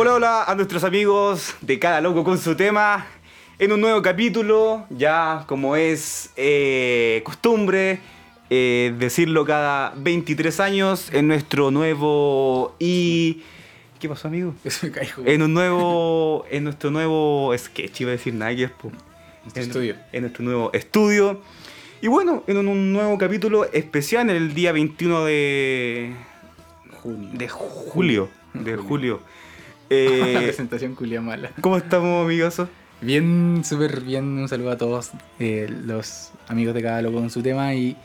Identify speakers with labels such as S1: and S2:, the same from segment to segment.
S1: Hola, hola a nuestros amigos de Cada Loco con su tema. En un nuevo capítulo, ya como es eh, costumbre, eh, decirlo cada 23 años, en nuestro nuevo y... ¿Qué pasó, amigo?
S2: Eso me caigo.
S1: En un nuevo... En nuestro nuevo sketch, iba a decir nada, que es, en,
S2: estudio.
S1: En nuestro nuevo estudio. Y bueno, en un, un nuevo capítulo especial el día 21 de...
S2: Junio.
S1: De julio. De
S2: Julio.
S1: julio. Eh,
S2: presentación culia mala.
S1: ¿Cómo estamos, amigos?
S2: Bien, súper bien. Un saludo a todos eh, los amigos de cada loco con su tema. Y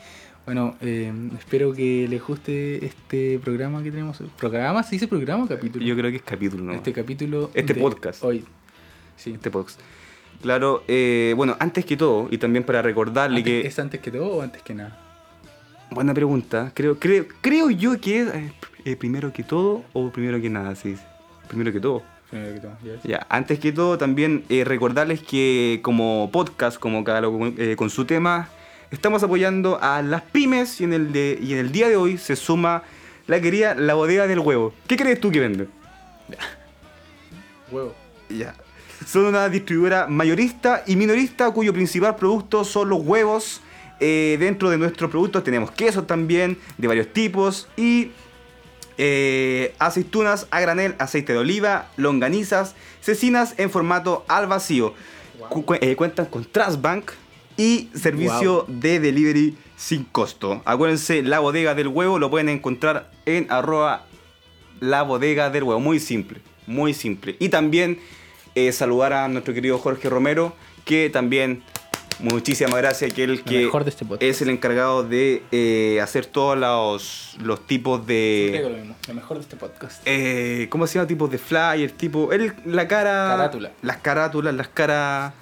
S2: bueno, eh, espero que les guste este programa que tenemos. ¿Programa? ¿Se dice programa o capítulo?
S1: Yo creo que es capítulo, ¿no?
S2: Este capítulo.
S1: Este podcast.
S2: Hoy. Sí.
S1: Este podcast. Claro, eh, bueno, antes que todo, y también para recordarle
S2: Antes-
S1: que...
S2: ¿Es antes que todo o antes que nada?
S1: Buena pregunta. Creo, creo, creo yo que es eh, primero que todo o primero que nada, sí. Primero que todo.
S2: Primero que todo. ¿ya
S1: antes que todo, también eh, recordarles que como podcast, como cada eh, con su tema, estamos apoyando a las pymes y en, el de, y en el día de hoy se suma la querida La Bodega del Huevo. ¿Qué crees tú que vende?
S2: Huevo.
S1: Ya. Son una distribuidora mayorista y minorista cuyo principal producto son los huevos. Eh, dentro de nuestros productos tenemos quesos también de varios tipos y eh, aceitunas a granel, aceite de oliva, longanizas, cecinas en formato al vacío. Cu- cu- eh, cuentan con Trustbank y servicio de delivery sin costo. Acuérdense, la bodega del huevo lo pueden encontrar en arroba la bodega del huevo. Muy simple, muy simple. Y también eh, saludar a nuestro querido Jorge Romero, que también muchísimas gracias, que él
S2: Lo
S1: que
S2: mejor de este
S1: es el encargado de eh, hacer todos los, los tipos de...
S2: lo mismo. Lo mejor de este podcast.
S1: eh, ¿Cómo se llama? Tipos de flyer, tipo... Él, la cara...
S2: Carátula.
S1: Las carátulas, las caras...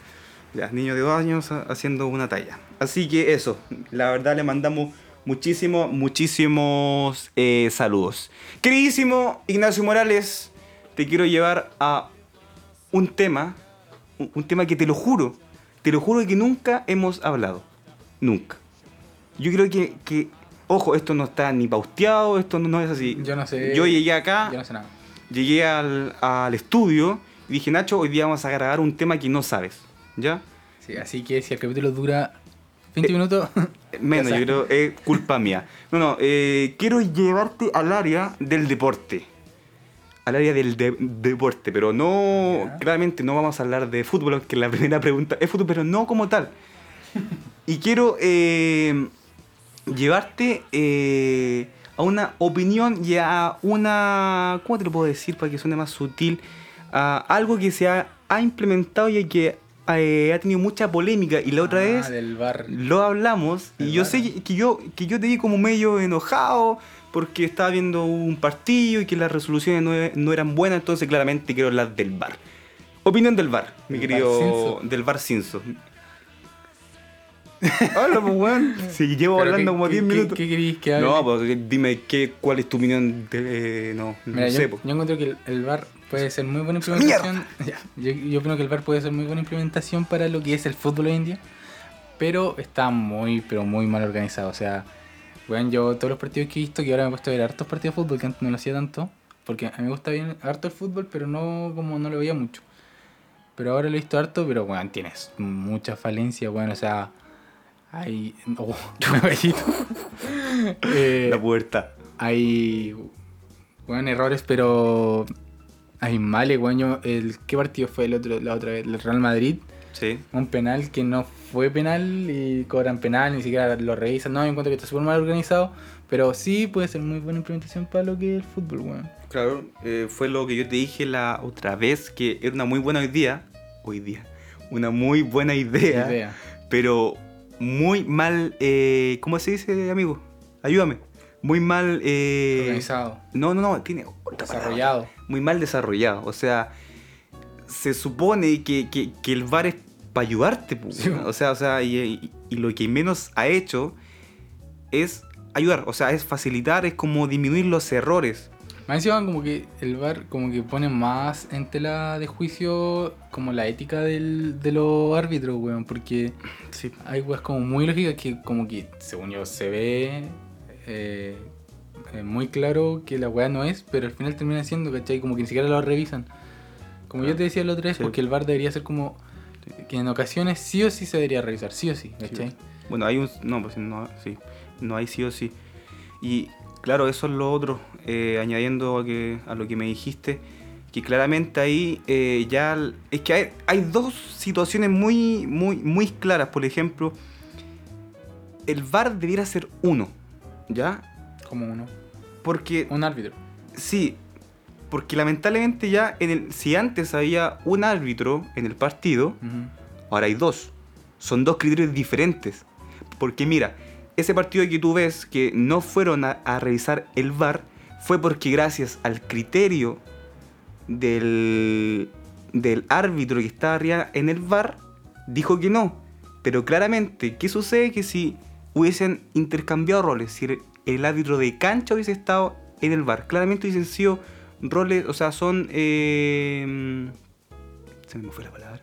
S1: Ya, niño de dos años ha- haciendo una talla. Así que eso, la verdad le mandamos muchísimos, muchísimos eh, saludos. Queridísimo Ignacio Morales, te quiero llevar a un tema, un, un tema que te lo juro, te lo juro que nunca hemos hablado. Nunca. Yo creo que, que ojo, esto no está ni pausteado, esto no, no es así.
S2: Yo no sé.
S1: Yo llegué acá,
S2: Yo no sé nada.
S1: llegué al, al estudio y dije, Nacho, hoy día vamos a grabar un tema que no sabes. ¿Ya?
S2: Sí, así que si el capítulo dura 20 minutos,
S1: Menos,
S2: Ya
S1: yo creo es culpa mía. No, no, eh, quiero llevarte al área del deporte. Al área del de- deporte, pero no. Claramente no vamos a hablar de fútbol, aunque la primera pregunta es fútbol, pero no como tal. Y quiero eh, llevarte eh, a una opinión y a una. ¿Cómo te lo puedo decir para que suene más sutil? A algo que se ha, ha implementado y que eh, ha tenido mucha polémica. Y la otra
S2: Ah,
S1: vez
S2: del bar.
S1: lo hablamos y yo sé que, que yo que yo te vi como medio enojado porque estaba viendo un partido y que las resoluciones no, e- no eran buenas, entonces claramente quiero hablar del VAR. Opinión del VAR, mi
S2: Del
S1: querido del VAR Cinso. Habla, pues, weón. Si llevo
S2: Pero
S1: hablando
S2: ¿qué-
S1: como
S2: qué-
S1: 10
S2: qué-
S1: minutos.
S2: ¿Qué queréis que hable?
S1: no, pues dime qué, cuál es tu opinión de. eh, no,
S2: Mira,
S1: no
S2: yo,
S1: sé, pues.
S2: yo encuentro que el, el VAR puede ser muy buena implementación. Yo, yo opino que el VAR puede ser muy buena implementación para lo que es el fútbol hoy en día. Pero está muy, pero muy mal organizado. O sea, bueno, yo todos los partidos que he visto, que ahora me he puesto a ver hartos partidos de fútbol, que antes no lo hacía tanto. Porque a mí me gusta bien harto el fútbol, pero no como no lo veía mucho. Pero ahora lo he visto harto, pero bueno, tienes mucha falencia, bueno, o sea, hay... Oh. Eh,
S1: La puerta.
S2: hay bueno, errores, pero hay males, weón. Yo- el, ¿Qué partido fue el otro, la otra vez? El Real Madrid.
S1: Sí.
S2: Un penal que no fue penal y cobran penal, ni siquiera lo revisan. No, yo encuentro que está súper mal organizado, pero sí puede ser muy buena implementación para lo que es el fútbol, weón.
S1: Claro, eh, fue lo que yo te dije la otra vez, que era una muy buena idea. Hoy día. Una muy buena idea.
S2: Idea.
S1: pero muy mal, eh, ¿cómo se dice, amigo? Ayúdame. Muy mal... eh,
S2: Organizado,
S1: No, no, no, tiene otra palabra.
S2: desarrollado.
S1: Muy mal desarrollado. O sea, se supone que, que- que el VAR es para ayudarte. pu,
S2: Sí.
S1: O sea, o sea y, lo que menos ha hecho es ayudar. O sea, es facilitar, es como disminuir los errores.
S2: Más encima como que el VAR como que pone más en tela de juicio como la ética del, de los árbitros, weón, porque
S1: Sí.
S2: hay weas como muy lógicas que como que según yo se ve eh, eh, muy claro que la wea no es, pero al final termina siendo, ¿cachai? Como que ni siquiera lo revisan. Como yo te decía el otro
S1: Sí.
S2: porque el VAR debería ser como que en ocasiones sí o sí se debería revisar, sí o sí, ¿cachai?
S1: Bueno, hay un. No, pues no, sí. No hay sí o sí. Y claro, eso es lo otro. eh, añadiendo a, que, a lo que me dijiste, que claramente ahí eh, ya. Es que hay, hay dos situaciones muy, muy, muy claras. Por ejemplo, el VAR debiera ser uno. ¿Ya?
S2: Como uno.
S1: Porque.
S2: Un árbitro.
S1: Sí, porque lamentablemente ya en el, si antes había un árbitro en el partido, ahora hay dos. Son dos criterios diferentes. Porque mira, ese partido que tú ves que no fueron a, a revisar el VAR fue porque gracias al criterio del, del árbitro que estaba arriba en el VAR, dijo que no. Pero claramente, ¿qué sucede? Que si hubiesen intercambiado roles, si el árbitro de cancha hubiese estado en el VAR, claramente hubiesen sido roles, o sea, son... eh, se me fue la palabra.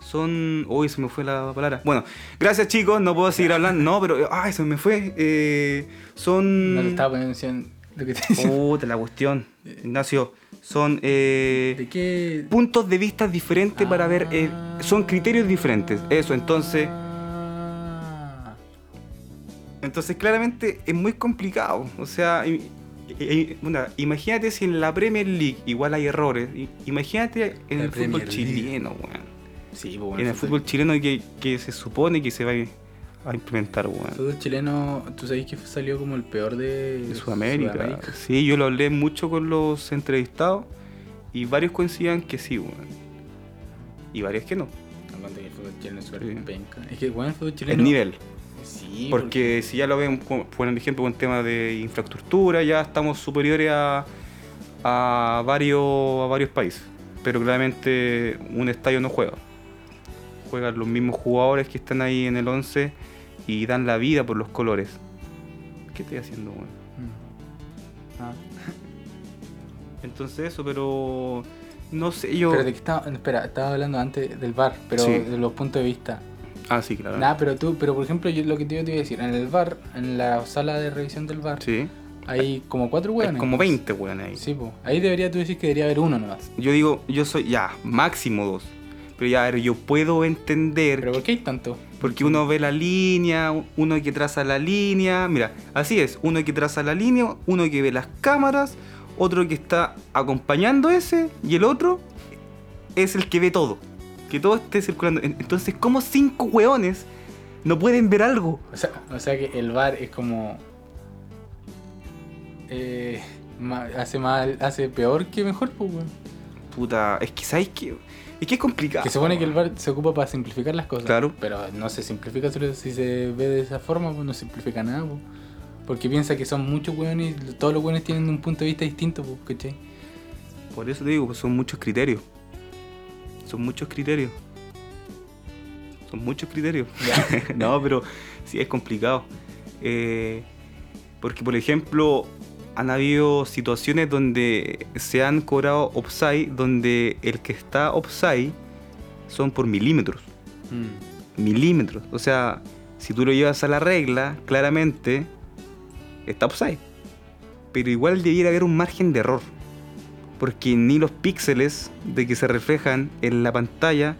S1: Son... Uy, se me fue la palabra. Bueno, gracias chicos, no puedo seguir hablando. No, pero... Ay, se me fue. Eh, son...
S2: No te estaba poniendo atención lo que te.
S1: Puta la cuestión. Ignacio, son eh,
S2: ¿De qué?
S1: puntos de vista diferentes para ver. eh, son criterios diferentes. Eso, entonces.
S2: Ah.
S1: Entonces, claramente es muy complicado. O sea, i- una, imagínate si en la Premier League igual hay errores. Imagínate en
S2: La
S1: el fútbol
S2: League.
S1: chileno, weón.
S2: Sí, pues, bueno,
S1: En el fútbol chileno que, que se supone que se va a implementar,
S2: El
S1: weón.
S2: fútbol chileno, tú sabes que salió como el peor de,
S1: de Sudamérica. Sí, yo lo hablé mucho con los entrevistados y varios coincidían que sí, weón. Y varios que no.
S2: Aguanta que el fútbol chileno es súper
S1: Sí.
S2: penca. Es que, bueno, el fútbol chileno.
S1: El nivel.
S2: Sí,
S1: Porque si ya lo ven, como- por ejemplo, con temas de infraestructura, ya estamos superiores a, a, varios, a varios países. Pero claramente un estadio no juega. Juegan los mismos jugadores que están ahí en el 11 y dan la vida por los colores. ¿Qué estoy haciendo?
S2: Mm. Ah.
S1: Entonces eso, pero no sé, yo...
S2: Pero de qué estaba, espera, estaba hablando antes del bar, pero
S1: Sí.
S2: de los puntos de vista.
S1: Ah, sí, claro.
S2: Nada, pero tú, pero por ejemplo, yo lo que te iba a decir, en el bar, en la sala de revisión del bar,
S1: Sí.
S2: hay como cuatro
S1: Hay
S2: hueones.
S1: como 20 weón ahí.
S2: Sí, pues. Ahí debería tú decir que debería haber uno nomás.
S1: Yo digo, yo soy ya, máximo dos. Pero ya, a ver, yo puedo entender
S2: Pero ¿por qué hay tanto?
S1: Porque uno ve la línea, uno que traza la línea. Mira, así es. Uno que traza la línea, uno que ve las cámaras, otro que está acompañando ese y el otro es el que ve todo. Que todo esté circulando. En- Entonces, ¿cómo cinco hueones no pueden ver algo?
S2: O sea, o sea que el bar es como. eh, hace mal, hace peor que mejor, pues, weón.
S1: Puta, es que sabes que. Es que es complicado.
S2: Que se supone que el bar se ocupa para simplificar las cosas.
S1: Claro.
S2: Pero no se simplifica si se ve de esa forma, pues no simplifica nada, pues. Porque piensa que son muchos weones y todos los weones tienen un punto de vista distinto, pues, ¿cachai?
S1: Por eso te digo, pues son muchos criterios. Son muchos criterios. Son muchos criterios. no, pero sí es complicado. Eh, porque, por ejemplo, han habido situaciones donde se han cobrado offside, donde el que está offside son por milímetros.
S2: Mm.
S1: Milímetros. O sea, si tú lo llevas a la regla, claramente está offside. Pero igual debiera haber un margen de error. Porque ni los píxeles de que se reflejan en la pantalla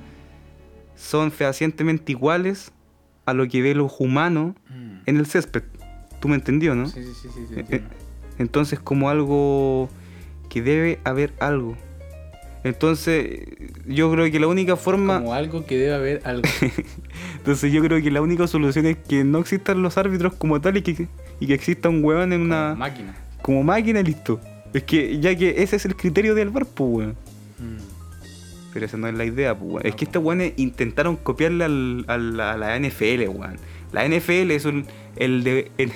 S1: son fehacientemente iguales a lo que ve los humanos
S2: Mm.
S1: en el césped. ¿Tú me entendió, no?
S2: Sí, sí, sí, sí, sí,
S1: Eh,
S2: entiendo.
S1: Entonces, como algo que debe haber algo. Entonces, yo creo que la única forma.
S2: Como algo que debe haber algo.
S1: Entonces, yo creo que la única solución es que no existan los árbitros como tal y que, y que exista un huevón en
S2: Como
S1: una.
S2: máquina.
S1: como máquina listo. Es que, ya que ese es el criterio del bar, pues, weón.
S2: Mm.
S1: Pero esa no es la idea, pues, weón. Es que
S2: po.
S1: estos weones intentaron copiarle al- a, la, a la NFL, weón. La NFL es un, el de, el-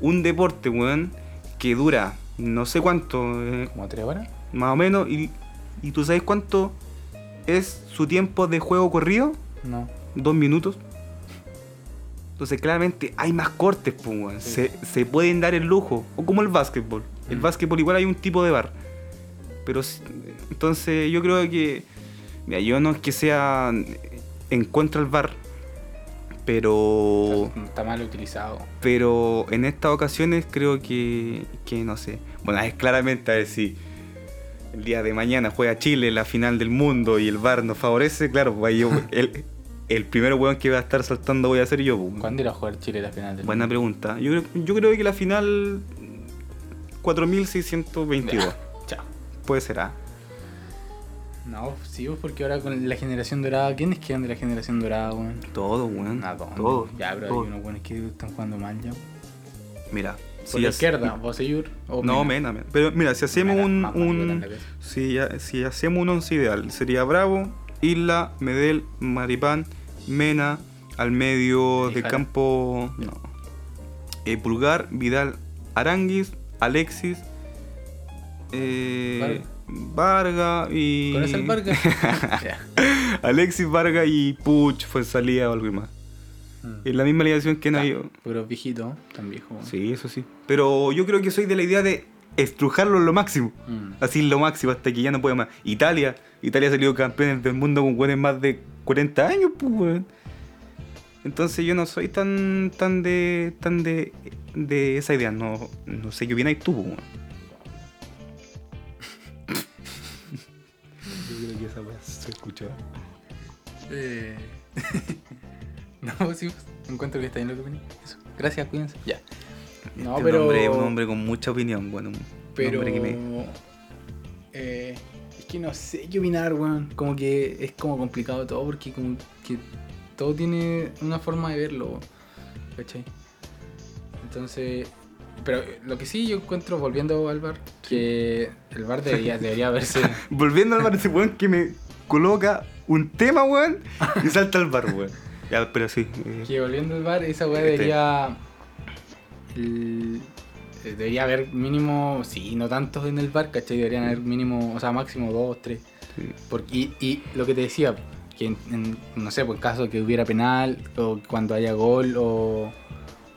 S1: un deporte, weón, que dura no sé cuánto, eh,
S2: ¿Como tres horas?
S1: más o menos. Y, y tú sabes cuánto es su tiempo de juego corrido?
S2: No.
S1: Dos minutos. Entonces, claramente hay más cortes, pues, weón.
S2: Sí.
S1: Se, se pueden dar el lujo. O como el básquetbol. El
S2: Mm.
S1: básquetbol igual hay un tipo de bar. Pero, entonces, yo creo que. Mira, yo no es que sea en contra del bar. Pero.
S2: Está mal utilizado.
S1: Pero en estas ocasiones creo que. que no sé. Bueno, es claramente, a ver si. el día de mañana juega Chile la final del mundo y el VAR nos favorece, claro, pues yo, el, el primer weón que va a estar saltando voy a ser yo. pues.
S2: ¿Cuándo irá a jugar Chile la final del
S1: Buena pregunta. Yo, yo creo que la final 4622.
S2: Chao.
S1: Puede ser, ¿ah?
S2: No, sí, pues, porque ahora con la generación dorada, ¿quiénes quedan de la generación dorada, weón?
S1: Todo, weón.
S2: ¿A dónde?
S1: Todo.
S2: Ya, pero
S1: todo.
S2: hay unos buenos que están jugando mal ya.
S1: Mira.
S2: Por
S1: si
S2: la izquierda, Boseyur o
S1: No, mena, mena. Pero mira, si hacemos
S2: Mena,
S1: un. un si, si hacemos un once ideal, sería Bravo, Isla, Medel, Maripán, Mena, al medio de campo. No. Eh, Pulgar, Vidal, Aranguis, Alexis, eh, Varga y.
S2: ¿Con ese el Vargas? Ya.
S1: Alexis, Varga y Puch fue salida o algo más.
S2: Mm.
S1: Es la misma alineación que Nayo.
S2: Pero viejito, tan viejo.
S1: Sí, eso sí. Pero yo creo que soy de la idea de estrujarlo en lo máximo.
S2: Mm.
S1: Así lo máximo, hasta que ya no puede más. Italia. Italia ha salido campeones del mundo con weones más de 40 años, pues, weón. Entonces yo no soy tan tan de tan de, de esa idea. No, no sé qué opináis tú, weón. Yo creo que esa weá se escucha.
S2: Eh... no, sí, pues, encuentro que está bien lo que venía. Eso. Gracias, cuídense. Ya. No,
S1: Este
S2: pero.
S1: hombre es un hombre con mucha opinión, bueno. Un
S2: Pero.
S1: hombre que me...
S2: eh, es que no sé qué opinar, weón. Como que es como complicado todo porque como que todo tiene una forma de verlo. ¿cachai? Entonces. Pero lo que sí yo encuentro, volviendo al bar, que el bar debería, debería verse.
S1: Volviendo al bar, ese weón que me coloca un tema, weón, y salta al bar, weón. Ya, pero sí. eh,
S2: Que volviendo al bar, esa weá
S1: Este.
S2: debería. el- eh, debería haber mínimo. Sí, no tantos en el bar, ¿cachai? Deberían haber mínimo, o sea, máximo dos, tres.
S1: sí.
S2: Porque, y, y lo que te decía, que en, en- no sé, por caso que hubiera penal, o cuando haya gol, o,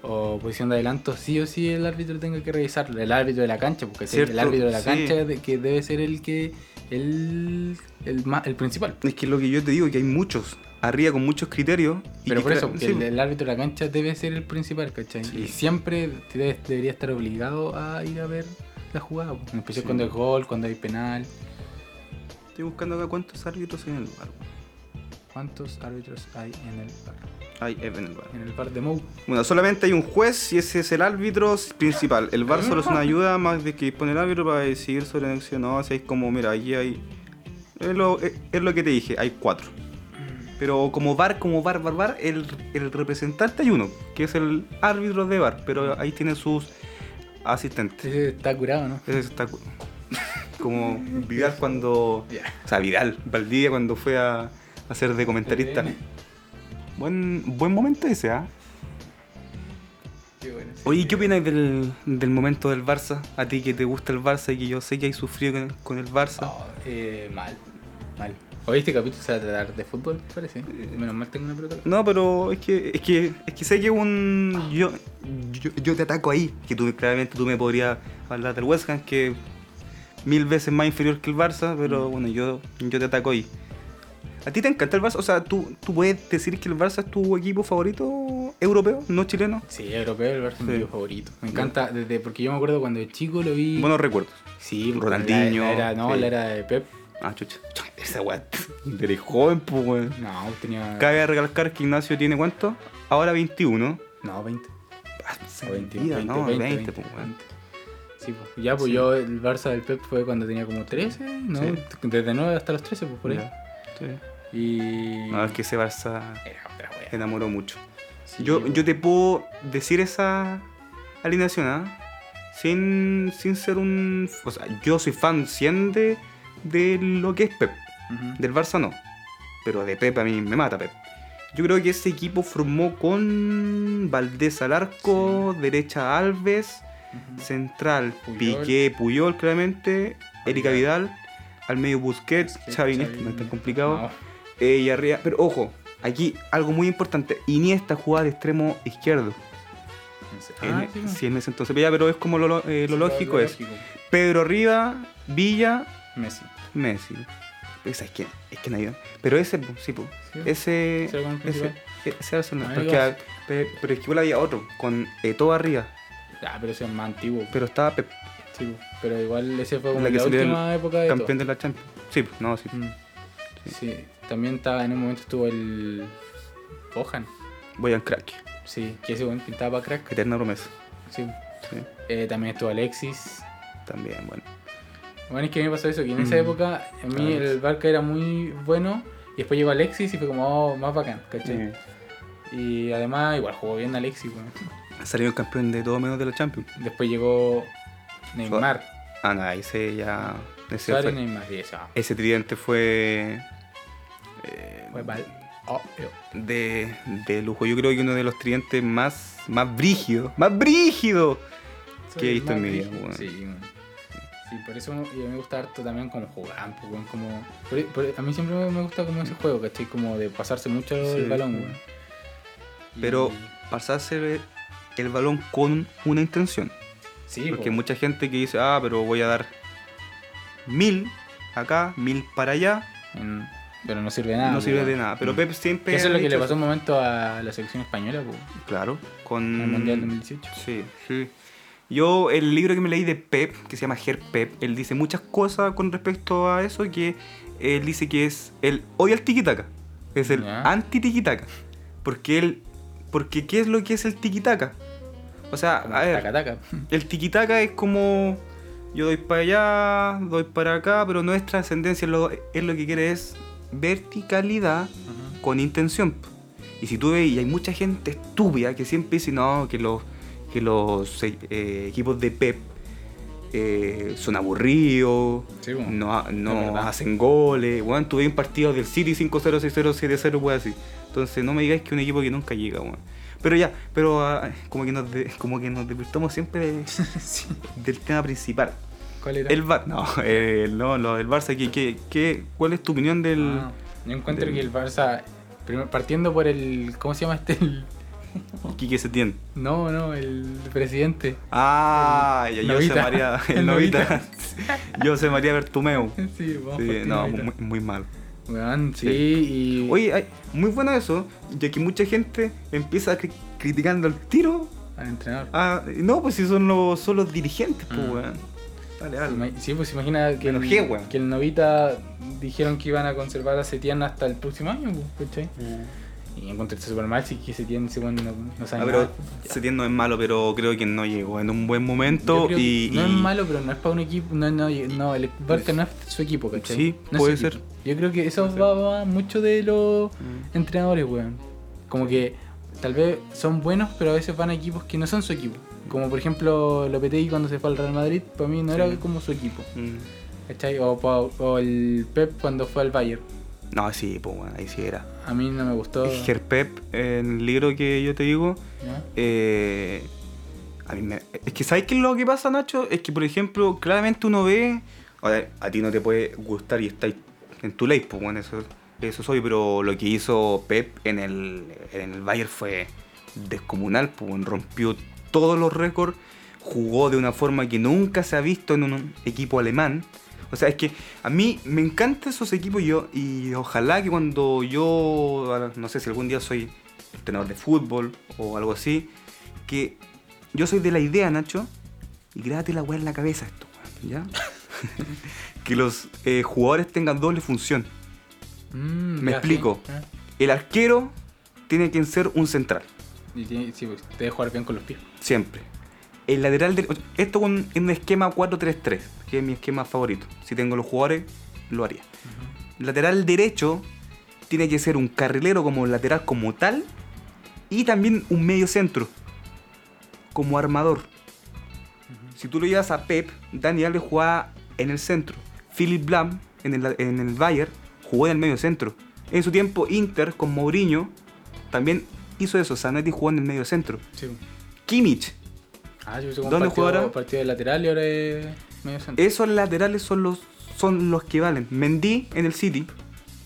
S2: o posición de adelanto, sí o sí el árbitro tenga que revisarlo. El árbitro de la cancha, porque es
S1: Cierto,
S2: el árbitro de la
S1: sí.
S2: cancha de- que debe ser el que. el, el, el principal.
S1: Es que lo que yo te digo, que hay muchos, arriba con muchos criterios. y
S2: Pero por eso,
S1: sí,
S2: el, el árbitro de la cancha debe ser el principal, ¿cachai?
S1: Sí.
S2: Y siempre debe- debería estar obligado a ir a ver la jugada, en especial cuando hay gol, cuando hay penal.
S1: Estoy buscando acá cuántos árbitros hay en el bar.
S2: ¿Cuántos árbitros hay en el bar?
S1: Hay en el bar.
S2: En el bar de Mou.
S1: Bueno, solamente hay un juez y ese es el árbitro principal. El VAR solo es una ayuda más de que pone el árbitro para decidir sobre la acción. No, así es como, mira, aquí hay. Es lo, es, es lo que te dije, hay cuatro. Pero como VAR, como VAR, VAR, VAR, el, el representante hay uno, que es el árbitro de VAR, pero ahí tiene sus asistentes.
S2: Ese está curado, ¿no?
S1: Ese está cu- como Vidal cuando.
S2: Ya.
S1: O sea, Vidal, Valdivia cuando fue a, a ser de comentarista. Buen, buen momento ese, ¿ah?
S2: Bueno. sí.
S1: Oye, ¿qué opinas del, del momento del Barça? A ti que te gusta el Barça y que yo sé que hay sufrido con, con el Barça.
S2: Oh, eh, mal, mal. Hoy este capítulo se va a tratar de fútbol, parece. Menos mal tengo una pelota.
S1: No, pero es que, es que, es que sé que un. Yo, yo, yo te ataco ahí. Que tú claramente tú me podrías hablar del West Ham, que mil veces más inferior que el Barça, pero bueno, yo, yo te ataco ahí. ¿A ti te encanta el Barça? O sea, ¿tú, ¿tú puedes decir que el Barça es tu equipo favorito europeo, no chileno?
S2: Sí, europeo, el Barça es mi equipo favorito. Me encanta, desde porque yo me acuerdo cuando de chico lo vi.
S1: Buenos recuerdos.
S2: sí,
S1: Ronaldinho,
S2: La, la era, no,
S1: sí.
S2: la era de Pep.
S1: Ah, chucha. Esa weá. Eres joven, pues, weón.
S2: No, tenía.
S1: Cabe recalcar que Ignacio tiene cuánto? Ahora 21.
S2: No, 20.
S1: Ah,
S2: O 20,
S1: mentira,
S2: 20,
S1: no,
S2: 20,
S1: 20, pues, weón.
S2: 20. Sí, pues, ya, pues
S1: Sí.
S2: yo, el Barça del Pep fue cuando tenía como 13, ¿no?
S1: Sí.
S2: Desde 9 hasta los 13, pues por ahí.
S1: Ya, sí.
S2: Y.
S1: No, es que ese Barça
S2: Era otra wea.
S1: enamoró mucho.
S2: Sí,
S1: yo, yo te puedo decir esa alineación, ¿ah? Sin, sin ser un... O sea, yo soy fan 100 de, de lo que es Pep. Del Barça no. Pero de Pep a mí me mata Pep. Yo creo que ese equipo formó con Valdés al arco, derecha Alves, central
S2: Puyol.
S1: Piqué, Puyol claramente, Erika Vidal, al medio Busquets, Iniesta, no es tan complicado.
S2: No.
S1: Eh, y arriba, pero ojo, aquí algo muy importante, Iniesta jugaba de extremo izquierdo.
S2: Ah,
S1: en,
S2: sí, pues.
S1: sí, en ese entonces, ya, pero es como lo, eh, lo
S2: Sí,
S1: lógico es Pedro arriba, Villa,
S2: Messi.
S1: Messi. Esa es que, es que nadie. Pero ese, sí, po, ese,
S2: Ese
S1: ese,
S2: Ahí
S1: porque, pero es que igual había otro, con Eto'o arriba,
S2: Ah, pero ese es más antiguo.
S1: pero estaba Pep.
S2: Sí, pero igual ese fue como
S1: La
S2: la,
S1: que
S2: última época de
S1: Campeón de la Champions. Sí, no, sí.
S2: Mm. Sí. también estaba en un momento estuvo el Bojan.
S1: Boyan Crack.
S2: Sí, que ese buen pintaba para crack.
S1: Eterna promesa.
S2: Sí.
S1: Sí,
S2: Eh, también estuvo Alexis.
S1: también, bueno.
S2: Bueno, es que a mí me pasó eso, que en esa
S1: Mm.
S2: época a mí
S1: Alex.
S2: el Barca era muy bueno y después llegó Alexis y fue como oh, más bacán, ¿cachai? Y además igual jugó bien Alexis, weón.
S1: Salió el campeón de todo menos de la Champions.
S2: Después llegó Neymar,
S1: Ah, no, ese ya. Ese,
S2: Suárez,
S1: fue-
S2: Neymar
S1: ese tridente fue. eh,
S2: Fue mal. Oh,
S1: de, de lujo. Yo creo que uno de los tridentes más, más brígidos. ¡Más brígido! ¿Qué he visto en mi vida, weón?
S2: Sí, weón. Sí, por eso y a mí me gusta harto también como jugar, pues, como... por- por- a mí siempre me gusta como ese juego, ¿cachai? Como de pasarse mucho
S1: Sí.
S2: el balón, weón. Y-
S1: Pero pasarse el balón con una intención.
S2: Sí,
S1: Porque
S2: po.
S1: hay mucha gente que dice, ah, pero voy a dar mil acá, mil para allá.
S2: En- pero no sirve de nada.
S1: no sirve de nada. Pero
S2: Mm.
S1: Pep siempre.
S2: Eso es lo que le pasó un momento a la selección española, po,
S1: Claro, con.
S2: en el Mundial 2018.
S1: Sí, sí. Yo, el libro que me leí de Pep, que se llama Ger Pep, él dice muchas cosas con respecto a eso, que él dice que es, él odia el tiki-taka, es el
S2: Ya.
S1: anti-tiki-taka, porque él, porque ¿qué es lo que es el tiki-taka? O sea, a ver,
S2: taca, taca.
S1: el tiki-taka es como, yo doy para allá, doy para acá, pero no es trascendencia, es lo, es lo que quiere es verticalidad
S2: Ujú.
S1: con intención. Y si tú ves, y hay mucha gente estúpida que siempre dice, no, que los, que los eh, equipos de Pep eh, son aburridos,
S2: Sí, po.
S1: no, no hacen goles. Bueno, tuve un partido del City 5-0, 6-0, 7-0, pues así. Entonces no me digáis que un equipo que nunca llega, weón. Pero ya, pero ah, como que nos de- como que nos desvirtamos siempre de-
S2: Sí.
S1: del tema principal.
S2: ¿Cuál era?
S1: El Bar, no, el, no, lo del Barça, ¿qué, qué, qué- cuál es tu opinión del,
S2: Ah, yo encuentro
S1: del-
S2: que el Barça, primero, partiendo por el. ¿Cómo se llama este? El-
S1: Quique Setién?
S2: no, no, el presidente.
S1: Ah, ya, José. María, el
S2: El
S1: Novita. José María Bertumeu.
S2: Sí, vamos
S1: Sí,
S2: ti,
S1: no, muy, muy mal.
S2: Weón, sí,
S1: Sí.
S2: y.
S1: Oye, ay, muy bueno eso, ya que mucha gente empieza cri- criticando al tiro.
S2: Al entrenador.
S1: Ah, no, pues si son los, son los dirigentes, pues,
S2: Mm.
S1: weón. Dale, dale.
S2: Sí, pues imagina que,
S1: enojé,
S2: el,
S1: weón.
S2: que el Novita dijeron que iban a conservar a Setién hasta el próximo año, pues, ¿cachai? Y encontré súper mal si que Setién se bueno, no, no sabe
S1: Ah, pero
S2: nada.
S1: Setién no es malo, pero creo que no llegó en un buen momento y,
S2: no es malo, pero no es para un equipo. No, no, no el Barca no es su equipo, ¿cachai?
S1: Sí,
S2: No
S1: puede ser.
S2: equipo. Yo creo que eso va, va mucho de los
S1: Mm.
S2: entrenadores, weón. Como que tal vez son buenos, pero a veces van a equipos que no son su equipo. Como por ejemplo Lopetegui cuando se fue al Real Madrid, para mí no
S1: Sí.
S2: era como su equipo.
S1: Mm.
S2: ¿Cachai? O el Pep cuando fue al Bayern.
S1: No, sí, pues, bueno, ahí sí era.
S2: A mí no me gustó.
S1: Gerpep, en el libro que yo te digo, eh, a mí me- es que ¿sabes qué es lo que pasa, Nacho? Es que, por ejemplo, claramente uno ve, a, ver, a ti no te puede gustar y estáis en tu ley, pues bueno, eso, eso soy, pero lo que hizo Pep en el, en el Bayern fue descomunal, pues bueno, rompió todos los récords, jugó de una forma que nunca se ha visto en un equipo alemán. O sea, es que a mí me encantan esos equipos yo, y ojalá que cuando yo, no sé si algún día soy entrenador de fútbol o algo así, que yo soy de la idea, Nacho, y grábate la weá en la cabeza esto, ¿ya? que los eh, jugadores tengan doble función.
S2: Mm,
S1: Me explico.
S2: sí.
S1: El arquero tiene que ser un central,
S2: Y tiene- sí, pues, debe jugar bien con los pies.
S1: siempre. El lateral de, esto con, en un esquema 4-3-3, que es mi esquema favorito. Si tengo los jugadores, lo haría. Lateral derecho tiene que ser un carrilero como lateral como tal y también un medio centro como armador. Si tú lo llevas a Pep, Dani Alves jugaba en el centro. Philip Lam en el, en el Bayern jugó en el medio centro. En su tiempo Inter con Mourinho también hizo eso. Zanetti jugó en el medio centro.
S2: Sí.
S1: Kimmich,
S2: Ah, yo
S1: ¿Dónde
S2: partido,
S1: juega ahora?
S2: partido de lateral y ahora es medio centro.
S1: esos laterales son los, son los que valen. Mendy en el City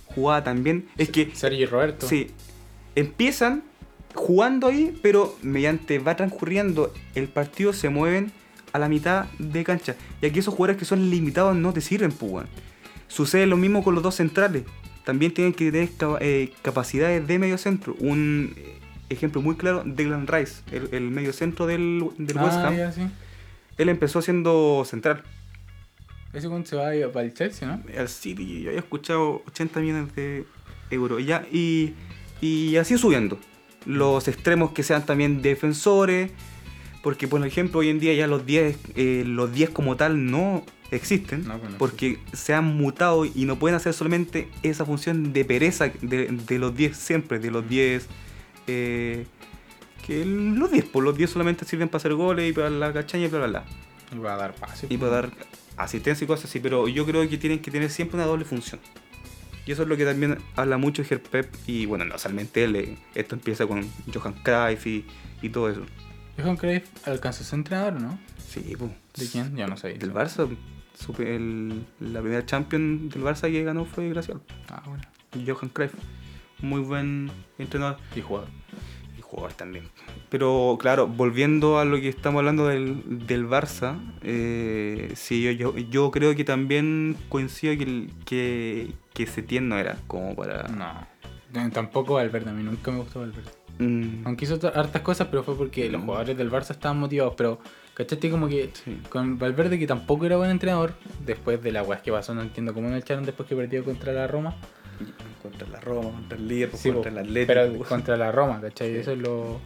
S1: jugaba también. Es que
S2: Sergio Roberto.
S1: Sí. Empiezan jugando ahí, pero mediante va transcurriendo el partido se mueven a la mitad de cancha. Y aquí esos jugadores que son limitados no te sirven, pues. Sucede lo mismo con los dos centrales. También tienen que tener eh, capacidades de medio centro. Un ejemplo muy claro, Declan Rice, el, el medio centro del, del
S2: Ah,
S1: West Ham.
S2: ya, sí.
S1: Él empezó siendo central.
S2: Ese weón se va a ir para el Chelsea, ¿no?
S1: Al City yo había escuchado 80 millones de euros. Ya, y, y así subiendo. Los extremos que sean también defensores. Porque, por ejemplo, hoy en día ya los 10, eh, los 10 como tal no existen.
S2: No, pues
S1: porque se han mutado y no pueden hacer solamente esa función de pereza de, de los 10 siempre, de los 10. Eh, que los 10, pues los 10 solamente sirven para hacer goles y para la cachaña y bla bla bla.
S2: Y va a dar pase.
S1: Y para dar asistencia y cosas así, pero yo creo que tienen que tener siempre una doble función. Y eso es lo que también habla mucho Ger Pep y bueno, no solamente él, eh, esto empieza con Johan Cruyff y, y todo eso.
S2: Johan Cruyff alcanzó a ser entrenador, ¿no?
S1: Sí, pues.
S2: ¿De quién? Yo no sé.
S1: Del Barça. El- la primera champion del Barça que ganó fue gracias
S2: Ah, bueno.
S1: Johan Cruyff. Muy buen entrenador
S2: Y jugador.
S1: Jugador también. Pero claro, volviendo a lo que estamos hablando del, del Barça, eh, sí, yo, yo, yo creo que también coincido que, el- que, que Setién no era como para...
S2: No. Tampoco Valverde, a mí nunca me gustó Valverde.
S1: Mm,
S2: Aunque hizo hartas cosas, pero fue porque los jugadores del Barça estaban motivados. Pero, ¿cachaste? Como que
S1: Sí.
S2: con Valverde, que tampoco era buen entrenador, después de la weas que pasó, no entiendo cómo no echaron después que perdió contra la Roma.
S1: Contra la Roma, contra el Liverpool,
S2: Sí,
S1: contra el Atlético.
S2: Pero contra la Roma, ¿cachai? Eso es lo,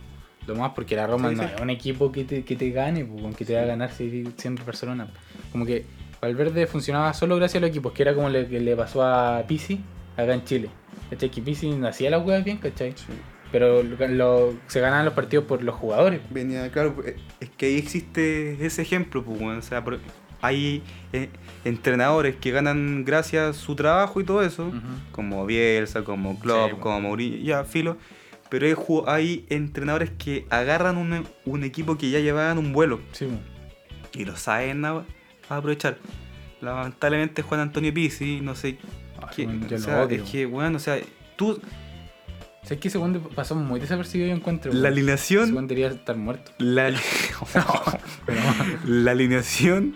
S2: lo más, porque la Roma no es un equipo que te, que te gane, que te va a ganar si- siempre Barcelona. Como que Valverde funcionaba solo gracias a los equipos, que era como lo que le pasó a Pisi acá en Chile. ¿Cachai? Que Pisi no hacía las weas bien, ¿cachai?
S1: Sí.
S2: Pero lo- lo- se ganaban los partidos por los jugadores.
S1: Venía, claro, es que ahí existe ese ejemplo, pues, o sea, por- hay eh, entrenadores que ganan gracias a su trabajo y todo eso, como Bielsa, como Klopp,
S2: Sí, bueno.
S1: como Mourinho, ya, filo, pero hay, entrenadores que agarran un, un equipo que ya llevaban un vuelo
S2: Sí,
S1: y lo saben a- a aprovechar. Lamentablemente Juan Antonio Pizzi, no sé
S2: Ay,
S1: qué, o sea, es que, bueno, o sea, tú,
S2: ¿Sabes que ese weón pasó muy desapercibido yo encuentro?
S1: la?
S2: Ese
S1: alineación,
S2: weón debería estar muerto.
S1: La alineación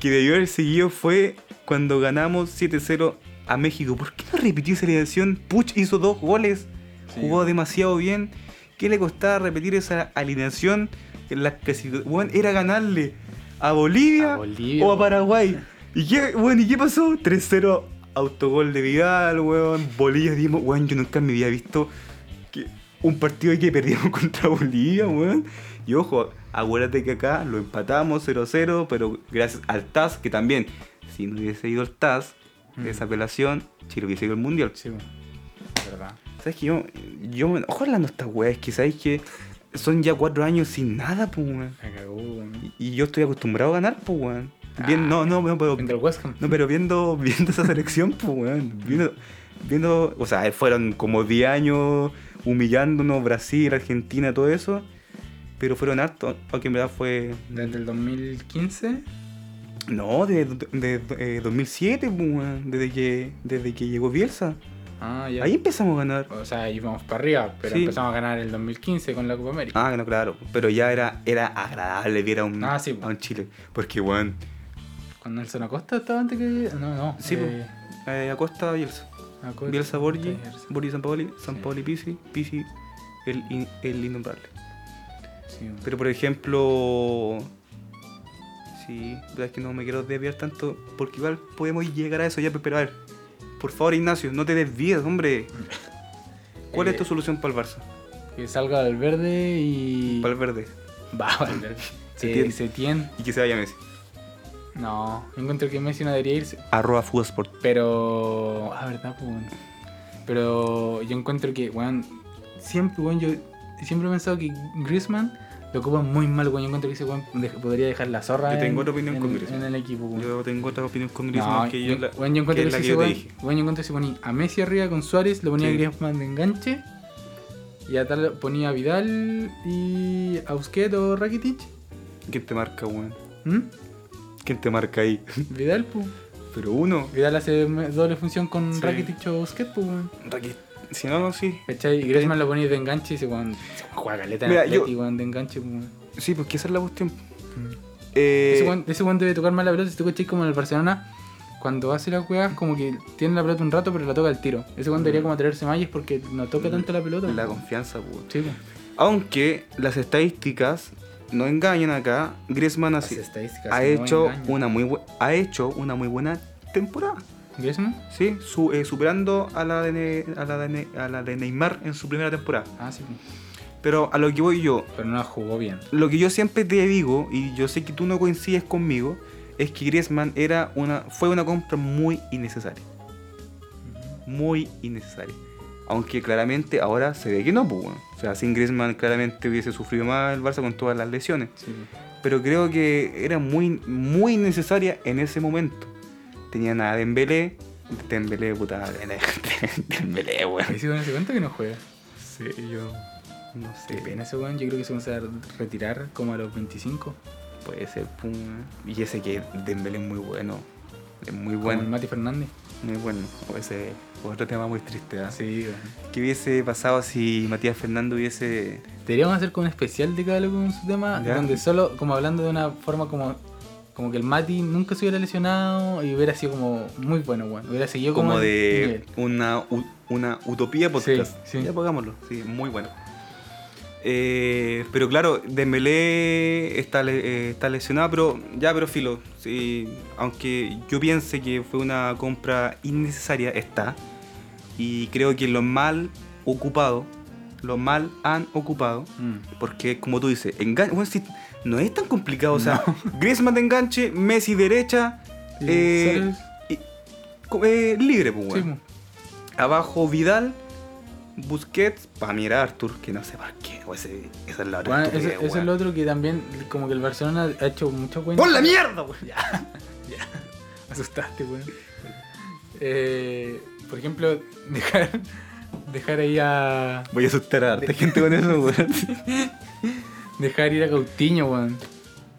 S1: que debió haber seguido fue cuando ganamos 7-0 a México. ¿Por qué no repitió esa alineación? Puch hizo dos goles,
S2: Sí.
S1: jugó demasiado bien. ¿Qué le costaba repetir esa alineación en las que si- bueno, era ganarle a Bolivia,
S2: A Bolivia,
S1: o a. Paraguay? ¿Y qué, bueno, ¿y qué pasó? 3-0 autogol de Vidal, weón. Bolivia, dimos, weón, yo nunca me había visto un partido que perdimos contra Bolivia, weón. Y ojo, acuérdate que acá lo empatamos 0-0, pero gracias al TAS, que también, si no hubiese ido el TAS,
S2: Mm.
S1: esa apelación, Chile hubiese ido al Mundial.
S2: sí, weón. verdad.
S1: ¿Sabes que yo, yo me enojo hablando de estas weas, que sabes que son ya cuatro años sin nada, pues, weón.
S2: Me cagó, weón.
S1: Y, y yo estoy acostumbrado a ganar, pues, weón. Bien,
S2: Ah,
S1: no, no, no, pero,
S2: Contra el West Ham.
S1: no, pero viendo, viendo esa selección, pues, weón. Viendo, viendo, o sea, fueron como 10 años humillándonos, Brasil, Argentina, todo eso. Pero fueron hartos, aunque en verdad fue.
S2: Desde el 2015.
S1: No, de, de, de, eh, 2007, pues, weón, desde que, desde que llegó Bielsa.
S2: Ah, ya.
S1: Ahí empezamos a ganar.
S2: O sea, íbamos para arriba, pero
S1: Sí.
S2: empezamos a ganar el 2015 con la Copa América.
S1: Ah, no, claro. Pero ya era, era agradable ver a un,
S2: Ah, sí,
S1: a un Chile. Porque, weón,
S2: Cuando Nelson Acosta estaba antes que. No, no.
S1: Sí,
S2: eh,
S1: eh, Acosta, Bielsa.
S2: Acosta,
S1: Bielsa, Borgi. Borgi, Sampaoli, Sampaoli. Pisi, Pisi, el, el innombrable.
S2: Sí.
S1: Pero, por ejemplo... Sí, pero es que no me quiero desviar tanto, porque igual podemos llegar a eso ya, pero a ver, por favor, Ignacio, no te desvíes, hombre. ¿Cuál
S2: Eh,
S1: es tu solución para el Barça?
S2: Que salga Valverde y.
S1: Para el verde.
S2: Va, Valverde.
S1: Setién.
S2: Eh, Setién.
S1: Y que se vaya Messi.
S2: No, yo encuentro que Messi no debería irse.
S1: Arroba Fugasport.
S2: Pero. Ah, verdad, pues, weón. Pero yo encuentro que, weón. Siempre, weón, yo siempre he pensado que Griezmann lo ocupa muy mal, weón. Yo encuentro que ese weón podría dejar la zorra.
S1: Yo tengo
S2: en-
S1: otra opinión
S2: en,
S1: con Griezmann.
S2: En el equipo, weón.
S1: Yo tengo otra opinión con Griezmann
S2: No,
S1: que yo, la,
S2: weón, yo encuentro
S1: que
S2: que, si
S1: que
S2: ese weón, yo encuentro que si ponía a Messi arriba con Suárez, lo ponía
S1: Sí.
S2: a Griezmann de enganche. Y a tal ponía a Vidal y a Busquets o Rakitic.
S1: ¿Quién te marca, weón?
S2: ¿Mm?
S1: ¿Quién te marca ahí?
S2: Vidal, pues.
S1: Pero uno.
S2: Vidal hace doble función con
S1: Sí.
S2: Rakitic o Busquets, pues.
S1: Raqui- Si no, no, sí.
S2: ¿Cachai? Y Griezmann lo ponía de enganche y se se juega caleta en
S1: Mira,
S2: Atleti,
S1: yo-
S2: de enganche, pues.
S1: Sí, pues que esa es la cuestión. Eh,
S2: Ese weón debe tocar más la pelota, si tú cachai como en el Barcelona, cuando hace las weas, como que tiene la pelota un rato, pero la toca al tiro. Ese weón debería como traerse mallas porque no toca tanto la pelota.
S1: la confianza, pues.
S2: Sí, pues.
S1: Aunque las estadísticas no engañan acá, Griezmann ha,
S2: no
S1: hecho
S2: engañan.
S1: una muy ha hecho una muy buena temporada.
S2: ¿Griezmann?
S1: Sí, su- eh, superando a la, de, Ne- a, la de Ne- a la de Neymar en su primera temporada.
S2: Ah, sí.
S1: Pero a lo que voy yo,
S2: Pero no la jugó bien.
S1: lo que yo siempre te digo, y yo sé que tú no coincides conmigo, es que Griezmann era una, fue una compra muy innecesaria. Muy innecesaria. Aunque claramente ahora se ve que no, pues, bueno. O sea, sin Griezmann claramente hubiese sufrido más el Barça con todas las lesiones.
S2: Sí.
S1: Pero creo que era muy, muy necesaria en ese momento. Tenían a Dembélé. Dembélé, puta. Dembélé, weón.
S2: Ahí se se cuenta que no juega.
S1: Sí, yo no
S2: Qué
S1: sé.
S2: pena ese weón. Yo creo que se va a retirar como a los 25.
S1: Puede ser, pum. Y ese que Dembélé es muy bueno. Es muy
S2: Como el
S1: bueno.
S2: Mati Fernández.
S1: Muy bueno. Ese otro tema muy triste. ¿ah?
S2: Sí, weón.
S1: ¿Qué hubiese pasado si Matías Fernando hubiese.
S2: Deberíamos hacer como un especial de cada loco con su tema,
S1: Ya.
S2: donde solo, como hablando de una forma como, como que el Mati nunca se hubiera lesionado y hubiera sido como muy bueno, weón. Hubiera seguido como,
S1: como de
S2: nivel.
S1: una, una utopía podcast.
S2: Sí, sí.
S1: Ya pongámoslo, sí, muy bueno. Eh, pero claro, Dembélé está, eh, está lesionado, pero ya, pero filo. sí, aunque yo piense que fue una compra innecesaria, está. Y creo que lo mal ocupado, lo mal han ocupado,
S2: Mm.
S1: porque como tú dices, engan- bueno, si- no es tan complicado. O sea, Griezmann de enganche, Messi derecha,
S2: Sí,
S1: eh, eh, libre, pues,
S2: sí, po.
S1: Abajo Vidal, Busquets, para mirar a Artur, que no sé por qué. o ese- esa es la otra
S2: Bueno, eso es lo otro que también, como que el Barcelona ha hecho mucho bueno.
S1: ¡Pon la mierda, weón!
S2: Asustaste, weón. Eh, por ejemplo, dejar, dejar ahí a.
S1: Voy a asustar a harta gente con eso, weón.
S2: Dejar ir a Coutinho, weón.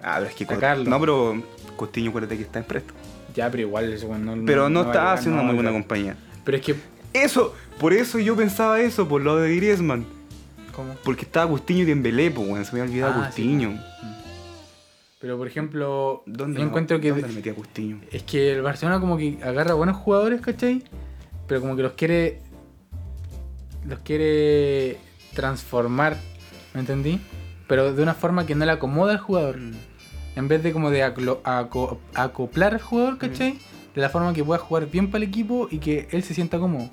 S1: Ah, pero es que.
S2: Sacarlo.
S1: No, pero Coutinho, acuérdate que está en presto.
S2: Ya, pero igual eso, weón. No,
S1: Pero no,
S2: a
S1: está haciendo
S2: no
S1: una muy buena compañía.
S2: Pero es que.
S1: Eso, por eso yo pensaba eso, por lo de Griezmann.
S2: ¿Cómo?
S1: Porque estaba Coutinho y Dembélé, pues, weón. Se me había olvidado
S2: Ah, sí. Pero por ejemplo,
S1: ¿Dónde
S2: yo
S1: lo-
S2: encuentro que
S1: ¿Dónde Coutinho?
S2: es que el Barcelona como que agarra buenos jugadores, ¿cachai? Pero como que los quiere los quiere transformar, ¿me entendí? Pero de una forma que no le acomoda al jugador. En vez de como de aclo- aco- acoplar al jugador, ¿cachai? De la forma que pueda jugar bien para el equipo y que él se sienta cómodo.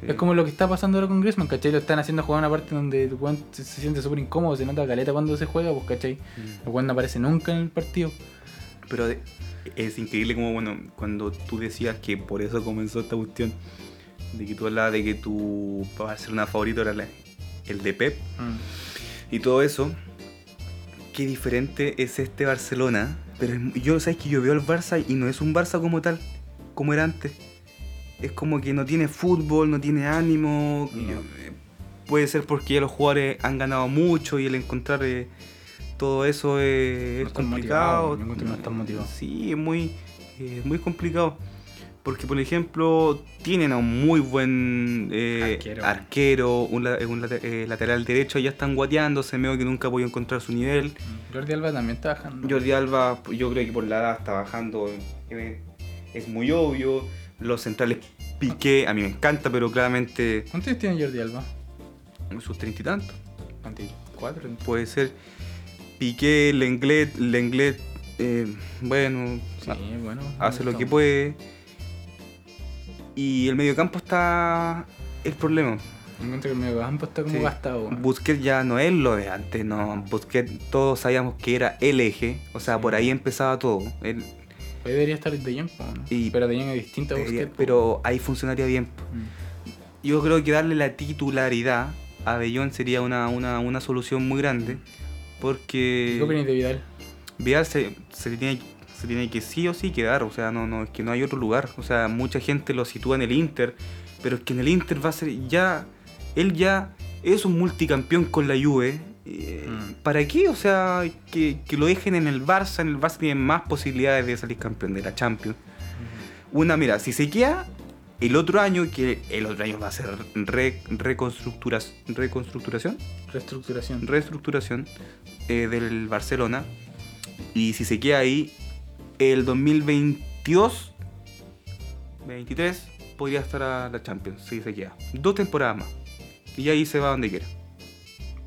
S1: Sí.
S2: Es como lo que está pasando ahora con Griezmann, ¿cachai? Lo están haciendo jugar una parte donde el weón se, se siente súper incómodo, se nota caleta cuando se juega, pues, ¿cachai?
S1: Mm.
S2: El weón no aparece nunca en el partido.
S1: Pero de- es increíble como, bueno, cuando tú decías que por eso comenzó esta cuestión, de que tú hablabas de que tu Barcelona favorito era la- el de Pep y todo eso, qué diferente es este Barcelona. Pero yo, ¿sabes que Yo veo el Barça y no es un Barça como tal, como era antes. Es como que no tiene fútbol, no tiene ánimo.
S2: No.
S1: Eh, puede ser porque ya los jugadores han ganado mucho y el encontrar eh, todo eso
S2: No
S1: es complicado.
S2: no están motivados.
S1: Sí, es muy, eh, muy complicado. Porque, por ejemplo, tienen a un muy buen eh,
S2: Arquero.
S1: arquero, un, un eh, lateral derecho, ya están guateando, se me que nunca voy a encontrar su nivel.
S2: Jordi Alba también está bajando.
S1: Jordi Alba, yo creo que por la edad está bajando, es muy obvio. Los centrales Piqué, a mí me encanta, pero claramente
S2: ¿Cuántos años tiene Jordi Alba?
S1: sus treinta y tantos.
S2: ¿Cuatro?
S1: Puede ser Piqué, Lenglet, Lenglet, eh, bueno,
S2: Sí, bueno.
S1: hace lo que puede. Y el mediocampo está el problema.
S2: Encuentro que el mediocampo está como
S1: Sí.
S2: gastado.
S1: Busquets ya no es lo de antes, no. Busquets todos sabíamos que era el eje, o sea,
S2: Sí.
S1: por ahí empezaba todo.
S2: Ahí debería estar De Jong, po, ¿no?
S1: Y-
S2: pero De Jong es distinto a Busquets.
S1: pero ahí funcionaría bien.
S2: Mm.
S1: Yo creo que darle la titularidad a Bellón sería una, una, una solución muy grande. Porque
S2: ¿Qué opinas de Vidal?
S1: Vidal se, se tiene, se tiene que sí o sí quedar, o sea, no, no, es que no hay otro lugar. O sea, mucha gente lo sitúa en el Inter, pero es que en el Inter va a ser ya, él ya es un multicampeón con la Juve. Eh,
S2: Mm.
S1: ¿Para qué? O sea, que, que lo dejen en el Barça, en el Barça tienen más posibilidades de salir campeón de la Champions. Una, mira, si se queda el otro año, que el otro año va a ser re- reconstructuras- reconstructuración,
S2: Reestructuración.
S1: reestructuración eh, del Barcelona. Y si se queda ahí, el 2022, 23, podría estar a la Champions, si se queda. Dos temporadas más. Y ahí se va donde quiera.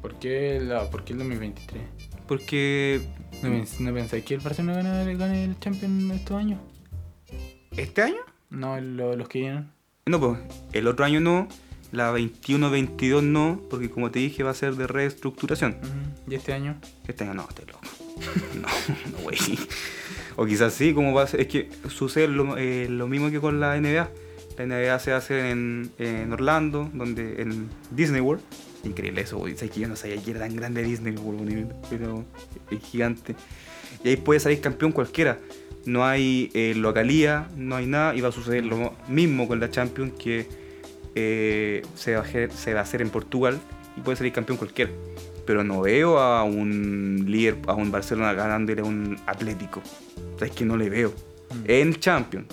S2: ¿Por qué, la, ¿Por qué el 2023?
S1: Porque
S2: ¿No, no pensáis que el Barcelona gane, gane el Champions estos años?
S1: este año,
S2: No, lo- los que vienen.
S1: no, pues el otro año no, la 21-22 no, porque como te dije va a ser de reestructuración.
S2: Ujú. ¿Y este año?
S1: Este año no, estoy loco. No, no, güey. O quizás sí, como va a ser. Es que sucede lo, eh, lo mismo que con la NBA. La NBA se hace en, en Orlando, donde en Disney World. Increíble eso, güey. Sabes que yo no sabía que era tan grande Disney güey, pero es gigante. Y ahí puede salir campeón cualquiera. No hay eh, localía, no hay nada. Y va a suceder lo mismo con la Champions, que eh, se, va a hacer, se va a hacer en Portugal y puede salir campeón cualquiera. Pero no veo a un líder, a un Barcelona ganándole a un Atlético. O sea, es que no le veo.
S2: Mm.
S1: En Champions.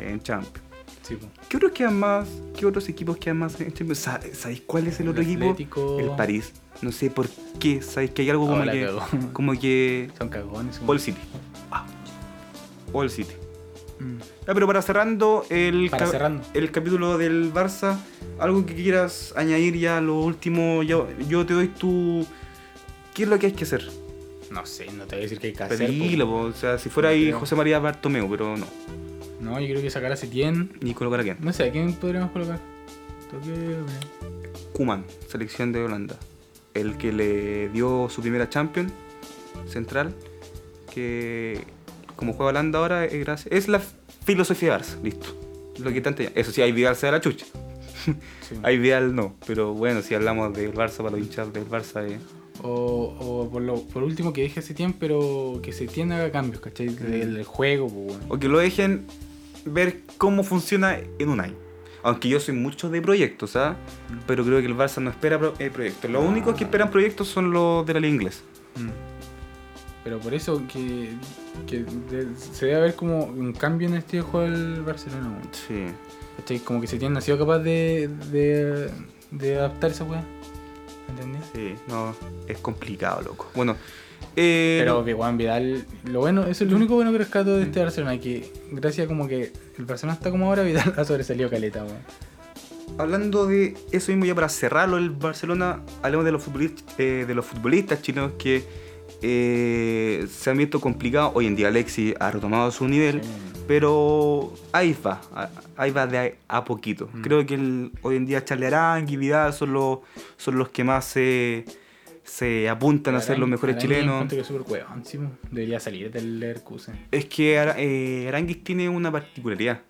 S1: En Champions.
S2: Sí, po.
S1: ¿Qué otros quedan más? ¿Qué otros equipos quedan más? Sa- ¿Sabéis cuál es el,
S2: El
S1: otro equipo? El París. No sé por qué. ¿Sabéis que hay algo como
S2: Oh,
S1: que.
S2: cagó.
S1: Como que.
S2: Son cagones. son-
S1: All City. Ah. All City.
S2: Mm.
S1: Ya, pero para cerrando el,
S2: Para cerrando.
S1: el capítulo del Barça, algo que quieras añadir ya lo último, yo, yo te doy tu... ¿Qué es lo que hay que hacer?
S2: No sé, no te voy a decir que hay que hacer.
S1: Pedilo,
S2: po.
S1: po, o sea, si fuera ahí
S2: creo.
S1: José María Bartomeu, pero no.
S2: No, yo creo que sacar a Setién.
S1: Ni colocar a quién.
S2: No sé, ¿a quién podríamos colocar? Toque.
S1: Kuman, selección de Holanda. El que le dio su primera Champions central, que como juega Holanda ahora es, gracias- es la filosofía de Barça, listo. Lo que tanto Eso sí, hay Vidal se da la chucha.
S2: Sí.
S1: Hay Vidal no, pero bueno, si hablamos del Barça para los hinchas del Barça, eh,
S2: O, o por, lo, por último que deje Setién, pero que Setién haga cambios, ¿cachai? Del, del juego, pues, bueno.
S1: o que lo dejen ver cómo funciona en un año. Aunque yo soy mucho de proyectos, ¿ah? Pero creo que el Barça no espera pro- eh, proyectos. Los únicos que esperan proyectos son los de la liga inglesa.
S2: Mm. Pero por eso que, que de- se debe ver como un cambio en de juego del Barcelona.
S1: Sí.
S2: Como que Setién no ha sido capaz de, de, de adaptarse, weón. ¿Entendés?
S1: Sí, no, es complicado, loco. Bueno, eh,
S2: Pero que Juan Vidal, lo bueno, eso es lo único bueno que rescato de este Barcelona, que gracias como que el Barcelona está como ahora, Vidal ha sobresalido caleta, weón.
S1: hablando de eso mismo ya para cerrarlo el Barcelona, hablemos de los futbolistas, eh, de los futbolistas chilenos que eh, se han visto complicados. Hoy en día Alexis ha retomado su nivel, pero ahí va, ahí va de a, poquito.
S2: Mm.
S1: Creo que el- hoy en día Charlie Arangui y Vidal son los, son los que más se, se apuntan a ser los mejores
S2: Arangui
S1: chilenos.
S2: que es súper weón, sí. Debería salir del Leverkusen.
S1: Es que Ara- eh, Aranguis tiene una particularidad.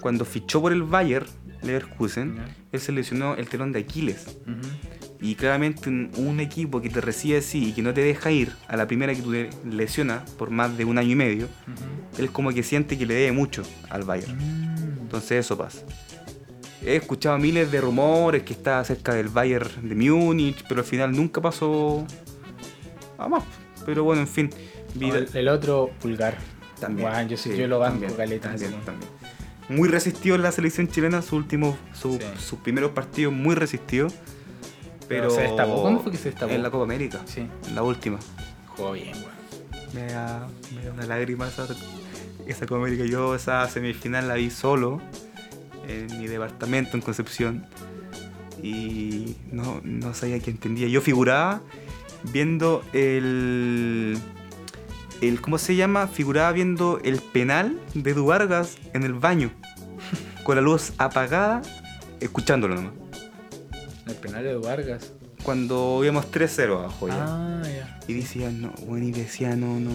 S1: Cuando fichó por el Bayern Leverkusen,
S2: Ya.
S1: él se lesionó el telón de Aquiles.
S2: Ujú.
S1: Y claramente un, equipo que te recibe así y que no te deja ir a la primera que tú te lesionas por más de un año y medio,
S2: Ujú.
S1: él como que siente que le debe mucho al Bayern.
S2: Mm.
S1: Entonces eso pasa. He escuchado miles de rumores que está cerca del Bayern de Múnich, pero al final nunca pasó a más. Pero bueno, en fin.
S2: El, el otro, Pulgar.
S1: También.
S2: Yo, sí- yo lo banco,
S1: también,
S2: caleta.
S1: también, también. Muy resistido en la selección chilena, sus últimos, su-
S2: Sí.
S1: sus primeros partidos muy resistidos. Pero
S2: Pero se destapó, ¿cuándo fue que se destapó?
S1: En la Copa América,
S2: Sí,
S1: en la última.
S2: jugó bien, weón.
S1: Me da, me da una lágrima esa, esa Copa América. Yo esa semifinal la vi solo en mi departamento en Concepción. Y no, no sabía qué entendía. Yo figuraba viendo el, el. ¿Cómo se llama? Figuraba viendo el penal de Du Vargas en el baño. Con la luz apagada, escuchándolo nomás.
S2: El penal de Vargas.
S1: Cuando íbamos 3-0 abajo ya.
S2: Ah, ya.
S1: Y decía, no, bueno, y decía, no, no,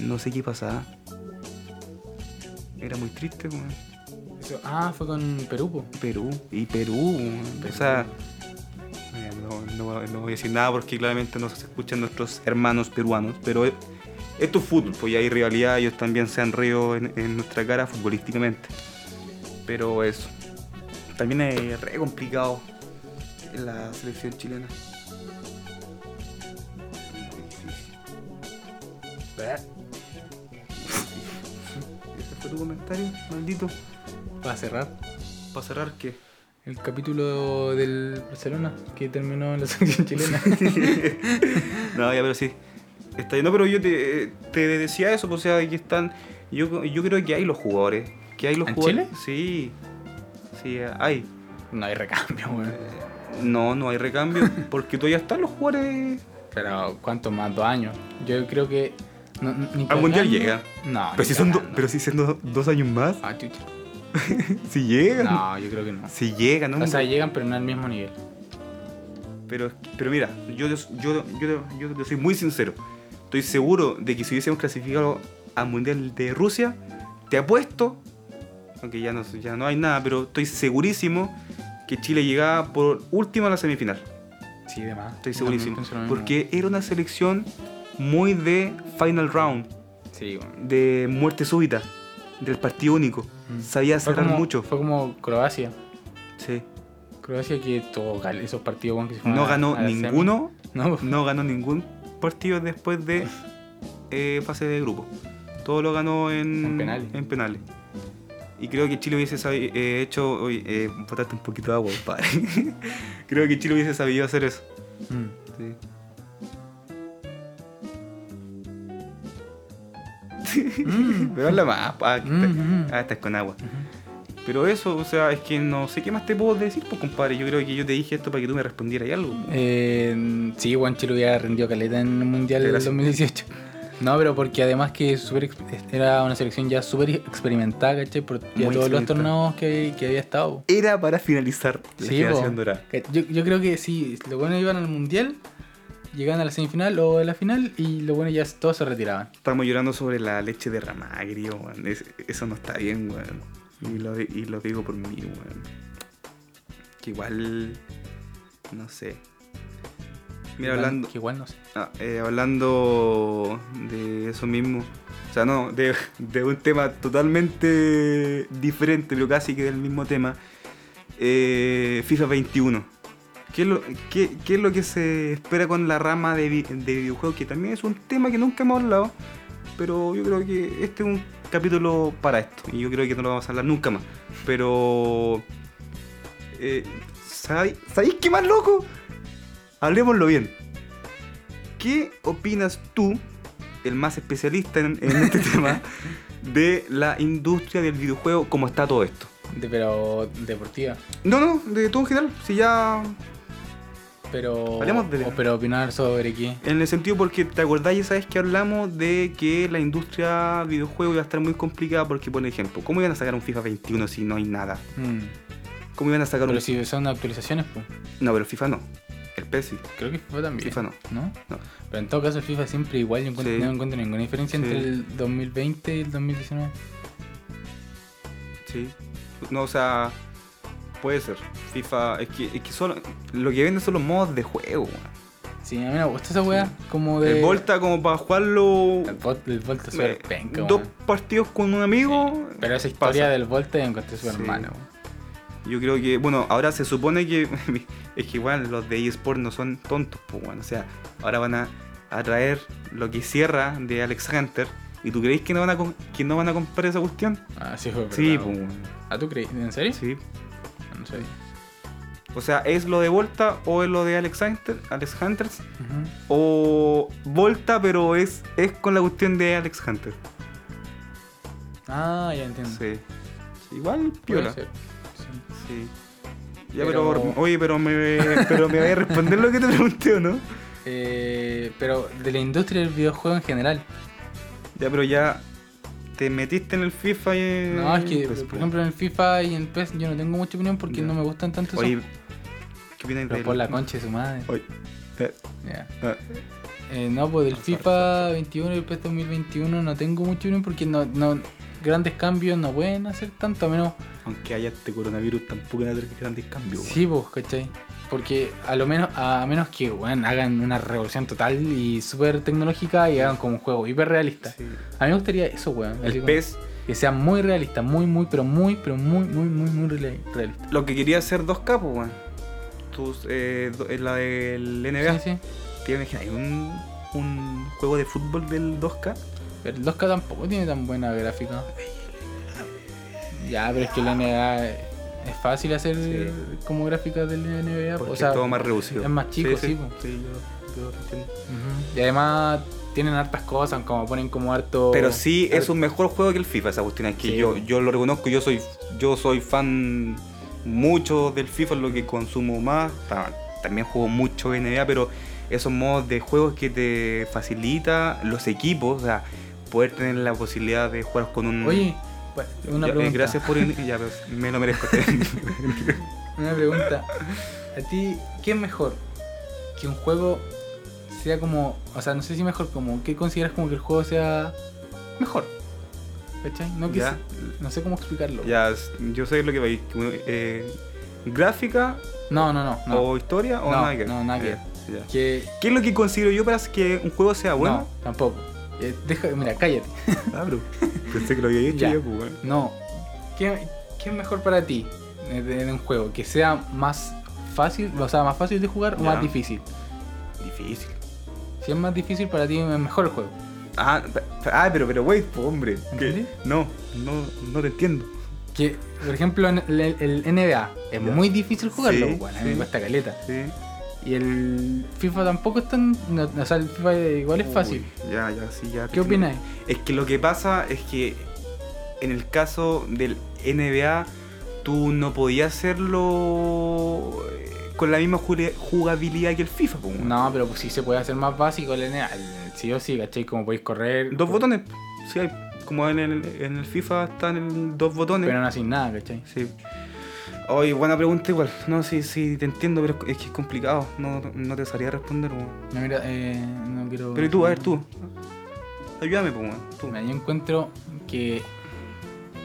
S1: no sé qué pasaba. Era muy triste, weón.
S2: Ah, fue con Perú, po.
S1: Perú, y Perú, o sea, mira, no, no- no voy a decir nada porque claramente no se escuchan nuestros hermanos peruanos, pero esto es fútbol, pues ya hay rivalidad, ellos también se han reído en, en nuestra cara futbolísticamente. Pero eso, también es re complicado en la selección chilena. Difícil. ¿Este fue tu comentario, maldito?
S2: Para cerrar,
S1: Para cerrar, ¿qué?
S2: el capítulo del Barcelona que terminó en la selección chilena.
S1: no, ya, pero sí. Está. No, pero yo te, te decía eso, pues, o sea, aquí están. Yo, yo creo que hay los jugadores. Que hay los
S2: ¿En
S1: jugadores. Sí. Sí, hay.
S2: no hay recambio, weón.
S1: No, no hay recambio. porque todavía están los jugadores
S2: Pero, ¿cuántos más? ¿Dos años? Yo creo que. no- ni
S1: Al mundial llega.
S2: No.
S1: Pero si son do- pero si siendo dos años más,
S2: Ah, chucha.
S1: si llegan.
S2: No, yo creo que no.
S1: Si llegan, ¿no?
S2: O sea, llegan, pero no al mismo nivel.
S1: Pero, pero mira, yo, yo, yo, yo, soy muy sincero. Estoy seguro de que si hubiésemos clasificado al Mundial de Rusia, te apuesto, aunque ya no, ya no hay nada, pero estoy segurísimo que Chile llegaba por último a la semifinal.
S2: Sí, de más.
S1: Estoy segurísimo. Porque era una selección muy de final round,
S2: Sí, bueno.
S1: de muerte súbita, del partido único.
S2: Mm.
S1: Sabía
S2: Fue
S1: cerrar
S2: como-
S1: mucho.
S2: Fue como Croacia.
S1: Sí.
S2: Croacia que cal- esos partidos bueno, que se
S1: No ganó
S2: a
S1: ninguno
S2: No,
S1: no ganó ningún partido después de eh, fase de grupo. Todo lo ganó en,
S2: En penales.
S1: en penales. Y creo que Chile hubiese sabi- eh, hecho. Oye, eh, botaste un poquito de agua, padre. creo que Chile hubiese sabido hacer eso.
S2: Mm.
S1: Sí.
S2: Mm.
S1: Pero habla más, que
S2: Mm,
S1: está-
S2: mm.
S1: ah, estás con agua.
S2: Ujú.
S1: Pero eso, o sea, es que no sé qué más te puedo decir, pues compadre. Yo creo que yo te dije esto para que tú me respondieras algo.
S2: Eh, sí, Juan Chile hubiera rendido caleta en el Mundial del
S1: Gracias.
S2: 2018. No, pero porque además que súper ex- era una selección ya súper experimentada, ¿cachai? Por ya todos los torneos que, que había estado.
S1: Era para finalizar la
S2: Sí,
S1: generación dorada.
S2: Yo, yo creo que sí, los buenos iban al Mundial, llegaban a la semifinal o a la final y los buenos ya todos se retiraban.
S1: Estamos llorando sobre la leche derramada, querido, weón. Es- eso no está bien, weón. Y lo, y lo digo por mí, weón. Que igual. No sé. Mira,
S2: Igual-
S1: hablando.
S2: Que igual no sé.
S1: ah, eh, hablando de eso mismo. O sea, no, de, de un tema totalmente diferente, pero casi que del mismo tema. Eh, FIFA 21. ¿Qué es, lo, qué, qué es lo que se espera con la rama de, de videojuegos? Que también es un tema que nunca hemos hablado. Pero yo creo que este es un capítulo para esto. Y yo creo que no lo vamos a hablar nunca más. Pero... Eh, ¿sabéis, ¿Sabéis qué más loco? Hablemoslo bien. ¿Qué opinas tú, el más especialista en, en este tema, de la industria del videojuego, cómo está todo esto?
S2: De, pero deportiva.
S1: No, no, de todo en general. Si ya
S2: Pero.
S1: Hablemos de-
S2: o- pero opinar sobre qué.
S1: En el sentido porque te acordás y sabes que hablamos de que la industria videojuego iba a estar muy complicada porque, por ejemplo, ¿cómo iban a sacar un FIFA 21 si no hay nada?
S2: Mm.
S1: ¿Cómo iban a sacar
S2: Pero
S1: un...
S2: si son actualizaciones, pues.
S1: No, pero FIFA no. El PES sí.
S2: Creo que FIFA también.
S1: FIFA no.
S2: ¿No?
S1: No.
S2: Pero en todo caso, el FIFA siempre igual. Yo encuentro,
S1: Sí.
S2: no encuentro ninguna diferencia
S1: Sí.
S2: entre el 2020 y el 2019.
S1: Sí. No, o sea, puede ser. FIFA, es que, es que solo, lo que venden son los modos de juego. weón.
S2: Sí, a mí me gusta esa wea. Como de.
S1: El Volta como para jugarlo
S2: El, Vol- el Volta es súper penca,
S1: dos partidos con un amigo.
S2: Pero esa historia
S1: pasa.
S2: del Volta encontré súper
S1: Sí.
S2: weón.
S1: Yo creo que, bueno, ahora se supone que es que igual los de eSport no son tontos, pues bueno, o sea, ahora van a, a traer lo que cierra de Alex Hunter. ¿Y tú creéis que no van a, que no van a comprar esa cuestión?
S2: Ah, sí, fue
S1: Sí, pues.
S2: ¿Ah, tú crees? ¿En serio?
S1: Sí.
S2: Sé.
S1: O sea, ¿es lo de Volta o es lo de Alex Hunter, Alex Hunters? O Volta, pero es, es con la cuestión de Alex Hunter.
S2: Ah, ya entiendo.
S1: Sí. Sí, Igual piola.
S2: sí.
S1: Sí. Ya,
S2: Pero-
S1: pero, oye, pero me, pero me voy a responder lo que te pregunté, ¿o no?
S2: Eh, pero de la industria del videojuego en general.
S1: Ya, pero ya te metiste en el FIFA y...
S2: No, es que,
S1: pues,
S2: por ejemplo, en el FIFA y en PES yo no tengo mucha opinión porque no me gustan tanto esos.
S1: Oye, ¿qué opinas
S2: pero por la concha de su madre.
S1: Oye, eh, ah,
S2: Eh, no, pues del
S1: Sorry,
S2: FIFA 21 y el PES 2021 no tengo mucha opinión porque no, no grandes cambios no pueden hacer tanto, a menos.
S1: aunque haya este coronavirus, tampoco van a tener grandes cambios.
S2: Sí, pues, ¿cachai? Porque a lo menos, a menos que bueno, hagan una revolución total y súper tecnológica y hagan como un juego hiper realista.
S1: Sí.
S2: A mí me gustaría eso, weón.
S1: El PES,
S2: Que sea muy realista, muy, muy, pero muy, pero muy, muy, muy, muy reali- realista.
S1: lo que quería hacer 2K, pues, weón. Tus, eh, eh, la del NBA.
S2: Sí, sí.
S1: ¿Te imaginas un, un juego de fútbol del 2K?
S2: Pero el 2K tampoco tiene tan buena gráfica. Ya, pero es que la NBA es fácil hacer
S1: Sí.
S2: como gráfica del NBA.
S1: Porque
S2: o sea,
S1: es todo más reducido.
S2: es más chico, sí,
S1: sí. Sí, yo, yo lo entiendo.
S2: Y además tienen hartas cosas, como ponen como harto.
S1: Pero sí es un mejor juego que el FIFA, esa cuestión. Es que
S2: Sí,
S1: yo,
S2: po.
S1: yo lo reconozco, yo soy, yo soy fan mucho del FIFA, es lo que consumo más. Ta- También juego mucho NBA, pero esos modos de juegos que te facilita los equipos, o sea, poder tener la posibilidad de jugar con un...
S2: Oye, una
S1: Ya, eh,
S2: pregunta.
S1: gracias por... ya, pues, me lo merezco.
S2: Una pregunta. ¿A ti qué es mejor? Que un juego sea como. O sea, no sé si mejor, como. ¿Qué consideras como que el juego sea mejor? ¿Cachai? No, que
S1: Ya.
S2: se- no sé cómo explicarlo.
S1: ya, yo sé lo que vais. Eh, ¿Gráfica
S2: No, no, no. no.
S1: o historia o
S2: No,
S1: nada que
S2: no, nada. Que.
S1: ¿Qué es lo que considero yo para que un juego sea bueno?
S2: No, tampoco. Eh, deja, mira, cállate.
S1: Ah, bro. Pensé que lo había
S2: Ya.
S1: yo, pues, bueno.
S2: No. ¿Qué, qué es mejor para ti en un juego? ¿Que sea más fácil, o sea, más fácil de jugar o más difícil?
S1: Difícil.
S2: Si es más difícil, para ti es mejor el juego.
S1: Ah, ah, pero, pero, güey, pues, hombre. que-. No, no, no te entiendo.
S2: Que, por ejemplo, en el, el NBA es
S1: Ya.
S2: muy difícil jugarlo,
S1: Sí,
S2: bueno, a mí me
S1: sí.
S2: cuesta caleta.
S1: Sí.
S2: Y el FIFA tampoco es tan. no- o sea, el FIFA igual es fácil.
S1: Ya, ya, sí, ya.
S2: ¿Qué opináis?
S1: Es que lo que pasa es que en el caso del NBA, tú no podías hacerlo eh, con la misma jugabilidad que el FIFA. pues.
S2: No, pero pues sí se puede hacer más básico el NBA. Sí o sí, ¿cachai? Como podéis correr.
S1: Dos botones. Sí, hay. Como en el, en el FIFA están dos botones.
S2: Pero no hacen nada, ¿cachai?
S1: Sí. Oye, buena pregunta igual. No, sí, sí, te entiendo, pero es que es complicado. No, no te sabría responder, weón.
S2: No, mira, eh, no quiero.
S1: Pero y tú, a ver, tú. Ayúdame, pues, weón. Tú.
S2: Mira, yo encuentro que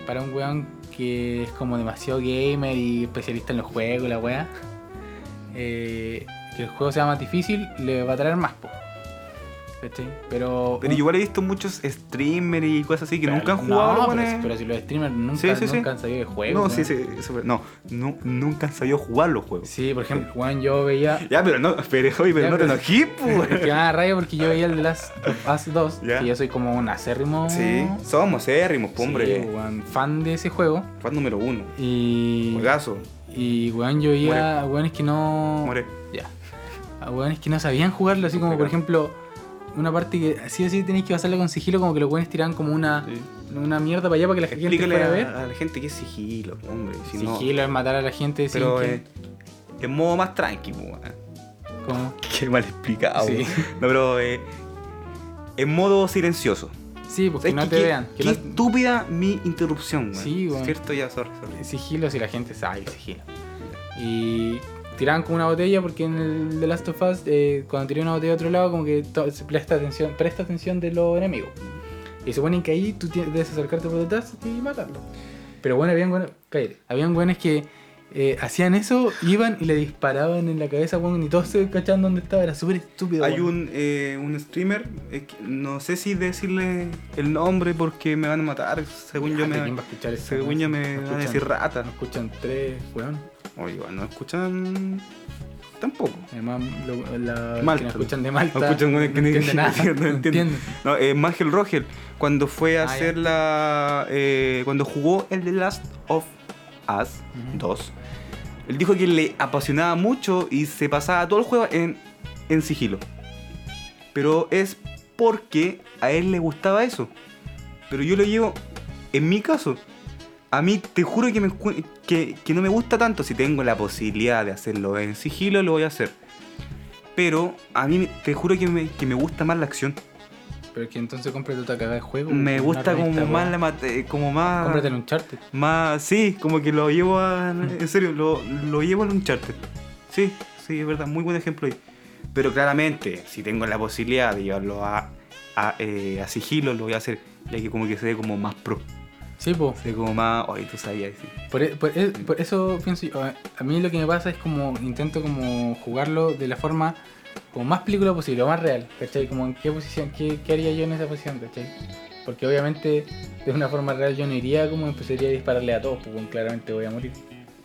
S2: para un weón que es como demasiado gamer y especialista en los juegos, la weá, eh, que el juego sea más difícil, le va a traer más, po. ¿Cachai? Pero.
S1: Pero
S2: un-
S1: igual he visto muchos streamers y cosas así que
S2: pero-
S1: nunca han jugado
S2: no,
S1: los
S2: pero, pero si los streamers nunca,
S1: Sí, sí, sí.
S2: nunca han salido de juegos.
S1: No,
S2: weón.
S1: sí, sí, no, no, nunca han sabido jugar los juegos.
S2: Sí, por ejemplo, weón, yo veía.
S1: Ya, pero no, pero, pero
S2: Ya,
S1: no te enojes, pues,
S2: que me da rabia porque yo veía el Last of Us 2,
S1: Ya.
S2: que yo soy como un acérrimo.
S1: Sí, somos érrimos,
S2: sí,
S1: hombre.
S2: weón, fan de ese juego.
S1: Fan número uno.
S2: Y.
S1: Juegazo.
S2: Y weón, yo veía a weones que no.
S1: Muere.
S2: Ya. A weones que no sabían jugarlo, así como por ejemplo, una parte que sí o sí tenéis que pasarla con sigilo, como que los weones tiraban como una, una mierda para allá para que la gente
S1: Explícale
S2: fuera a ver.
S1: a la gente que es sigilo, hombre. Si no,
S2: sigilo es matar a la gente sin
S1: pero
S2: que.
S1: eh, en modo más tranqui, pues, weón.
S2: como-
S1: Qué mal explicado.
S2: Sí.
S1: No, pero eh, en modo silencioso.
S2: Sí, pues que
S1: ¿Sabes
S2: no te vean. Que
S1: Qué
S2: no-
S1: estúpida mi interrupción, weón.
S2: Sí, weón.
S1: Cierto, ya, sorry, sorry.
S2: Sigilo si la gente sabe sigilo. Y tiraban como una botella porque en el The Last of Us, eh, cuando tiré una botella a otro lado, como que se presta atención, presta atención de los enemigos. Y suponen que ahí tú debes acercarte por detrás y matarlo. Pero bueno, habían buenos, cállate, habían buenos que eh, hacían eso, iban y le disparaban en la cabeza, weón, y todos se cachaban dónde estaba, era súper estúpido.
S1: Hay un, eh, un streamer, eh, no sé si decirle el nombre porque me van a matar. Según yo me,
S2: ¿quién va a escuchar eso,
S1: según yo me van a decir rata.
S2: No escuchan tres, weón.
S1: Oye, igual no escuchan tampoco.
S2: Además, lo- la,
S1: Malta.
S2: que nos escuchan de Malta.
S1: No escuchan weones que ni-
S2: entienden nada.
S1: no entienden.
S2: entienden.
S1: No, eh, Mangel Rogel, cuando fue a
S2: Ah, ya.
S1: hacer la. eh, cuando jugó el The Last of Us
S2: Ujú.
S1: 2, él dijo que le apasionaba mucho y se pasaba todo el juego en, en sigilo. Pero es porque a él le gustaba eso. Pero yo lo llevo, en mi caso, a mí te juro que, me, que, que no me gusta tanto. Si tengo la posibilidad de hacerlo en sigilo, lo voy a hacer. Pero a mí te juro que me, que me gusta más la acción.
S2: Pero es que entonces cómprate otra cagada de juego.
S1: Me gusta como más la como más
S2: Cómprate el Uncharted.
S1: más sí, como que lo llevo a en serio, lo, lo llevo al Uncharted. Sí, sí, es verdad, muy buen ejemplo ahí. Pero claramente, si tengo la posibilidad de llevarlo a, a, eh, a sigilo, lo voy a hacer, ya que como que se ve como más pro.
S2: Sí, po.
S1: Se ve como más, oye, tú sabías, sí.
S2: Por, e- por e- por eso pienso yo. A mí lo que me pasa es como intento como jugarlo de la forma como más película posible, o más real, ¿cachai? Como en qué posición, qué, qué haría yo en esa posición, ¿cachai? Porque obviamente de una forma real yo no iría como empezaría a dispararle a todos, porque claramente voy a morir.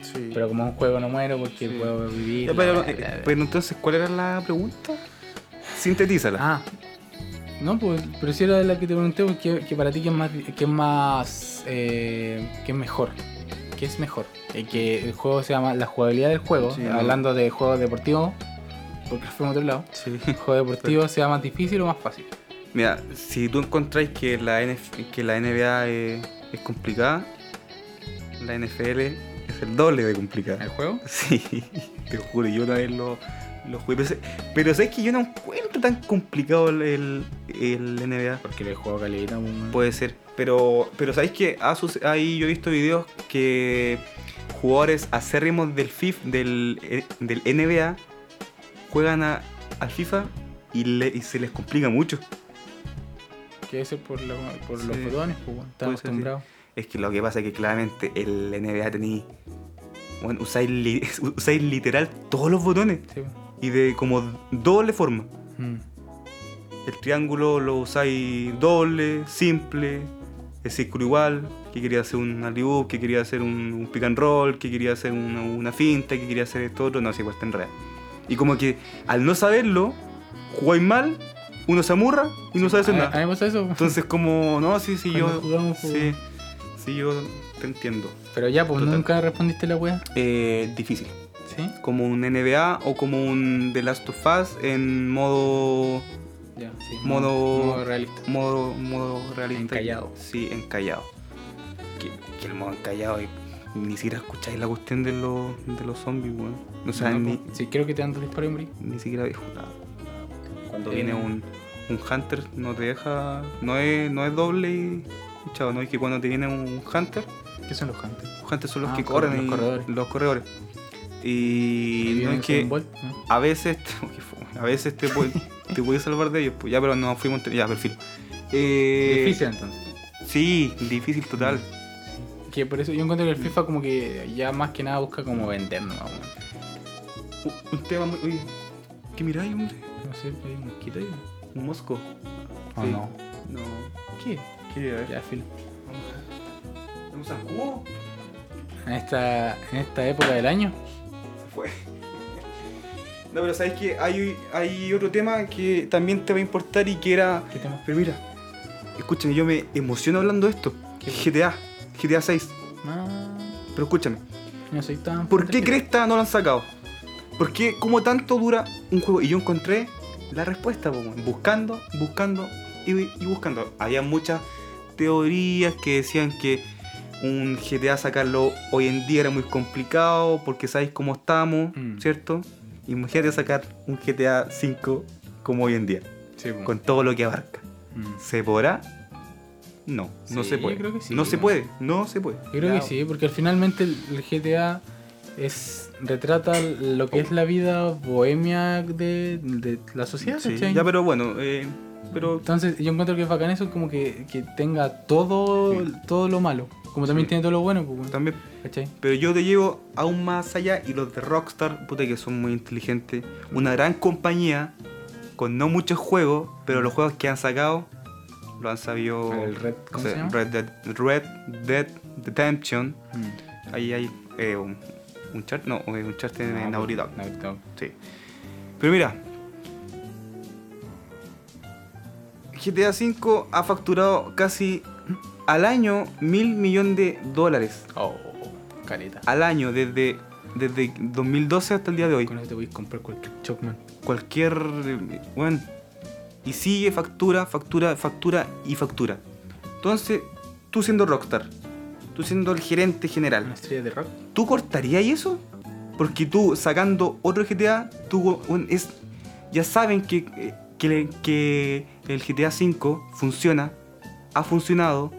S1: Sí.
S2: Pero como en un juego no muero porque
S1: Sí.
S2: puedo vivir. La-
S1: pero,
S2: la-
S1: eh,
S2: la-
S1: pero entonces, ¿cuál era la pregunta? Sintetízala.
S2: Ah, no, pues, pero si era la que te pregunté, pues, que, que para ti, ¿qué es más, qué es más, eh, qué es mejor? ¿Qué es mejor? Eh, que el juego sea más, la jugabilidad del juego,
S1: Sí,
S2: hablando de juegos deportivos, porque a otro lado,
S1: Sí.
S2: el juego deportivo sea más difícil o más fácil.
S1: Mira, si tú encontráis que la, NF que la NBA es, es complicada, la NFL es el doble de complicada.
S2: ¿El juego?
S1: Sí, te juro, yo una vez lo, Lo jugué, pero, pero sabes que yo no encuentro tan complicado el, el, NBA.
S2: Porque le juego caleta, pues, weón.
S1: Puede ser. Pero, pero sabéis que suce- ahí yo he visto videos que jugadores acérrimos del FIF, del, eh, del NBA, juegan a- al FIFA y, le- y se les complica mucho.
S2: Que ser por, la- por los botones, pues. Están
S1: ser, sí.
S2: acostumbrados.
S1: Es que lo que pasa es que claramente el NBA tenéis. Bueno, usáis, li- usáis literal todos los botones
S2: Sí, pues.
S1: Y de como doble forma.
S2: Mm.
S1: El triángulo lo usáis doble, simple, el círculo igual, que quería hacer un alley que quería hacer un, un pick and roll, que quería hacer una, una finta, que quería hacer esto otro, no sé, igual está en realidad. Y como que al no saberlo, jugáis mal, uno se amurra y no sabe hacer nada.
S2: Eso.
S1: Entonces como, no, sí, sí,
S2: Cuando
S1: yo...
S2: jugamos,
S1: Sí, sí, yo te entiendo.
S2: Pero ya, pues
S1: Total.
S2: nunca respondiste la wea.
S1: Eh, difícil.
S2: ¿Sí?
S1: Como un NBA o como un The Last of Us en modo
S2: Ya, sí.
S1: Modo-
S2: modo realista.
S1: modo, modo realista.
S2: Encallado.
S1: Sí, encallado. Que, que el modo encallado, y ni siquiera escucháis la cuestión de los, de los zombies, weón. O sea,
S2: No,
S1: ni,
S2: Sí, creo que te dan dos disparos morir.
S1: ni siquiera dijo nada. Cuando
S2: Eh.
S1: viene un, un hunter, no te deja. No es, no es doble y. no es que cuando te viene un hunter,
S2: ¿Qué son los hunters?
S1: los hunters son los
S2: Ah,
S1: que
S2: corren, los corredores.
S1: los corredores. Y no es que a veces, a veces te puedes te puedes salvar de ellos, pues ya, pero no fuimos, ya, perfil. Eh,
S2: Difícil entonces.
S1: Sí, difícil total.
S2: Que por eso yo encuentro que el FIFA como que ya más que nada busca como vender nomás, weón.
S1: Un, tema muy. Uy, ¿qué miráis, hombre?
S2: No sé, hay un mosquito ahí.
S1: Un mosco.
S2: ¿O
S1: Sí.
S2: no?
S1: No.
S2: ¿Qué?
S1: ¿Qué? A ver.
S2: Ya, filo.
S1: ¿Un zancudo?
S2: En esta, en esta época del año.
S1: Fue. No, pero sabes que hay, hay otro tema que también te va a importar y que era.
S2: ¿Qué tema?
S1: Pero mira, escúchame, yo me emociono hablando de esto.
S2: ¿Qué?
S1: GTA, GTA 6.
S2: No,
S1: Pero escúchame,
S2: no soy tan.
S1: ¿por qué. Cresta no lo han sacado? ¿Por qué, cómo tanto dura un juego? Y yo encontré la respuesta, buscando, buscando y, y buscando. Había muchas teorías que decían que un GTA sacarlo hoy en día era muy complicado porque sabéis cómo estamos,
S2: Mm.
S1: ¿cierto? Imagínate sacar un GTA 5 como hoy en día,
S2: Sí,
S1: con todo lo que abarca.
S2: Mm.
S1: ¿Se podrá? No, no se puede.
S2: yo creo que sí,
S1: no se puede, no se puede.
S2: Yo creo
S1: Ya,
S2: que sí, porque finalmente el, GTA es retrata lo que es la vida bohemia de, de la sociedad,
S1: ya, pero bueno, eh, pero
S2: Entonces yo encuentro que es bacán eso como que, que tenga todo,
S1: Sí.
S2: todo lo malo, como también
S1: Sí.
S2: tiene todo lo bueno, pues,
S1: también
S2: ¿cachai?
S1: Pero yo te llevo aún más allá y los de Rockstar, puta que son muy inteligentes. Una gran compañía con no muchos juegos, pero los juegos que han sacado lo han sabido.
S2: El Red- ¿cómo
S1: o sea,
S2: se llama?
S1: Red Dead, Red Dead Redemption.
S2: Mm.
S1: Ahí hay eh, un, un chart, no, eh, un chart
S2: No,
S1: Dog.
S2: Naughty Dog.
S1: Sí. Pero mira, GTA V ha facturado casi al año mil millones de dólares.
S2: Oh, caleta.
S1: al año, desde, desde 2012 hasta el día de hoy.
S2: Con eso te voy a comprar cualquier Chocman.
S1: Cualquier. Bueno. Y sigue factura, factura, factura y factura. Entonces, tú siendo Rockstar, tú siendo el gerente
S2: Una
S1: general,
S2: estrella de rock.
S1: ¿tú cortarías eso? Porque tú sacando otro GTA, tú es, ya saben que, eh, que, le- que el GTA V funciona, ha funcionado,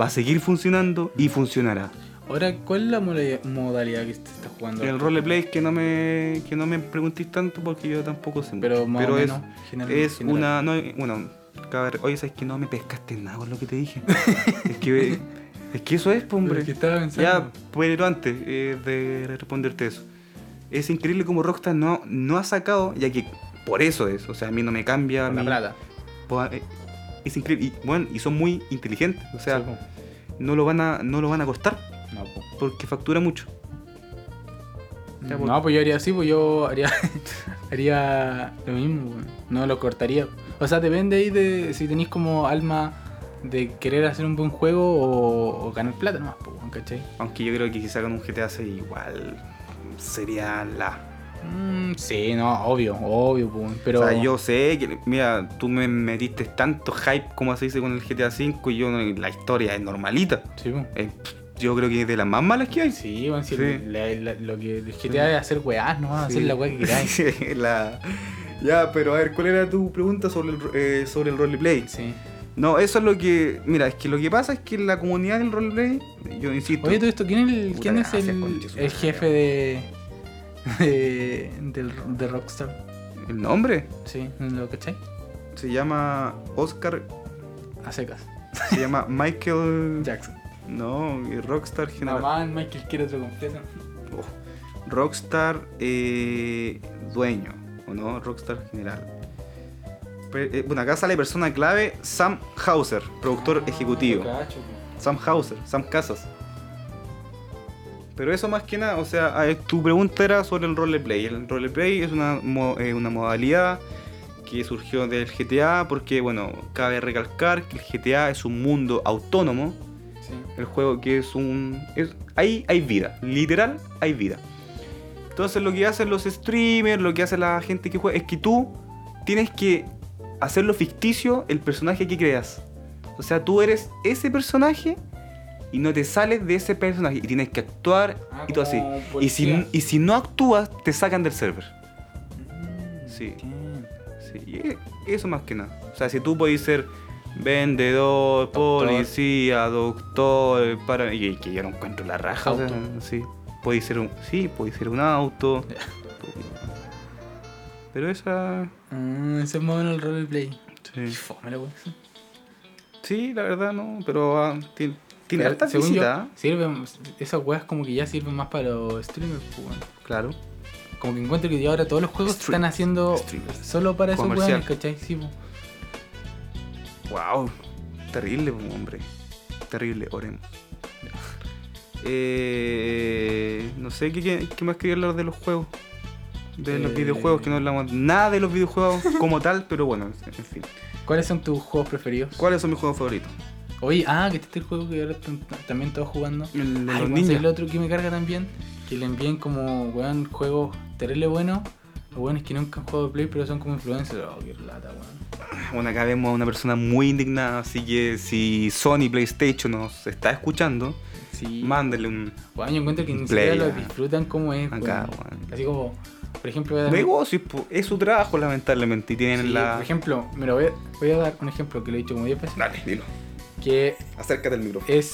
S1: va a seguir funcionando y funcionará.
S2: Ahora, ¿cuál es la moda- modalidad que te estás jugando?
S1: El roleplay que no me que no me preguntéis tanto porque yo tampoco sé.
S2: Pero más
S1: Pero
S2: o
S1: es,
S2: menos, general-
S1: es
S2: general.
S1: una no, bueno, cabrón, oye, sabes que no me pescaste nada con lo que te dije. es que es que eso es, po, hombre.
S2: Pero que estaba pensando.
S1: Ya, pero antes eh, de responderte eso. Es increíble como Rockstar no, no ha sacado, ya que por eso es, o sea, a mí no me cambia.
S2: Por la plata.
S1: pues, eh, es increíble. Y, bueno, y son muy inteligentes, o sea,
S2: Sí,
S1: no lo van a no lo van a costar
S2: No, po.
S1: porque factura mucho.
S2: No, pues yo haría así, pues yo haría, haría lo mismo, weón. no lo cortaría. O sea, depende ahí de si tenéis como alma de querer hacer un buen juego o, o ganar plata nomás, pues, ¿cachai?
S1: Aunque yo creo que si sacan un GTA 6 igual sería la.
S2: Mm, sí, no, obvio, obvio, pero...
S1: O sea, yo sé que, mira, tú me metiste tanto hype como se dice con el GTA 5 y yo la historia es normalita.
S2: Sí, pues.
S1: Es yo creo que es de las más malas que hay.
S2: Sí, bueno, si
S1: Sí.
S2: la- la- lo que el GTA es hacer weás, no hacer la weá que queráis.
S1: Sí, la- Ya, pero a ver, ¿cuál era tu pregunta sobre el, eh, sobre el roleplay?
S2: Sí.
S1: No, eso es lo que. Mira, es que lo que pasa es que la comunidad del roleplay, yo insisto.
S2: Oye, todo esto, ¿quién es el, quién es el, jefe de, de, de Rockstar?
S1: el nombre
S2: Sí, ¿lo cachai?
S1: se llama Oscar.
S2: A secas.
S1: Se llama Michael.
S2: Jackson.
S1: No, Rockstar General.
S2: Mamá, Michael quiere otro completo.
S1: Oh, Rockstar eh, dueño, ¿o no? Rockstar general. Eh, bueno, acá sale persona clave Sam Hauser, productor
S2: Ah,
S1: ejecutivo. Sam Hauser, Sam Casas. Pero eso más que nada, o sea, tu pregunta era sobre el roleplay. El roleplay es una, mo- eh, una modalidad que surgió del GTA porque, bueno, cabe recalcar que el GTA es un mundo autónomo.
S2: Sí.
S1: El juego que es un... Es, ahí hay vida, literal hay vida. Entonces lo que hacen los streamers, lo que hace la gente que juega, es que tú tienes que hacerlo ficticio el personaje que creas. O sea, tú eres ese personaje y no te sales de ese personaje y tienes que actuar
S2: Ah,
S1: y todo así. Y si, y si no actúas, te sacan del server.
S2: Mm,
S1: Sí. Sí, y e- eso más que nada. O sea, si tú puedes ser vendedor,
S2: Doctor.
S1: policía, doctor, para... y que yo no encuentro la raja. o sea, sí, puede ser un, sí, puede ser un auto. Pero esa,
S2: Ah, ese es más o menos el roleplay.
S1: sí,
S2: Fome la
S1: sí, la verdad no, pero ah, tiene, tiene
S2: Pero,
S1: harta
S2: según yo,
S1: visita,
S2: sirven, esas weas como que ya sirven más para los streamers, pues,
S1: claro.
S2: Como que encuentro que ya ahora todos los juegos
S1: Stream-
S2: están haciendo
S1: streamers.
S2: solo para esos weones, ¿cachai? Sí.
S1: Wow, terrible, hombre. Terrible, oremos. Eh, no sé ¿qué, qué, qué más quería hablar de los juegos. De los
S2: Eh.
S1: videojuegos, que no hablamos nada de los videojuegos como tal, pero bueno, en fin.
S2: ¿Cuáles son tus juegos preferidos?
S1: ¿Cuáles son mis juegos favoritos?
S2: Oye, ah, que este es el juego que ahora también todos jugando.
S1: El de
S2: Ay,
S1: los ninjas.
S2: ¿sabes El otro que me carga también, que le envíen como, weón, juegos terrible buenos. Los weones que nunca han jugado de Play, pero son como influencers. Oh, qué lata, weón.
S1: Bueno, acá vemos a una persona muy indignada, así que si Sony PlayStation nos está escuchando,
S2: Sí.
S1: mándele un
S2: Weón, yo encuentro que ni siquiera lo
S1: ah.
S2: disfrutan como es,
S1: acá,
S2: weón. Así como, por ejemplo, voy a dar-
S1: negocio, po, es su trabajo lamentablemente y tienen
S2: Sí,
S1: la...
S2: Por ejemplo, mira, voy a, voy a dar un ejemplo que lo he dicho como 10 veces.
S1: Dale, dilo.
S2: Que
S1: Acércate al micrófono.
S2: es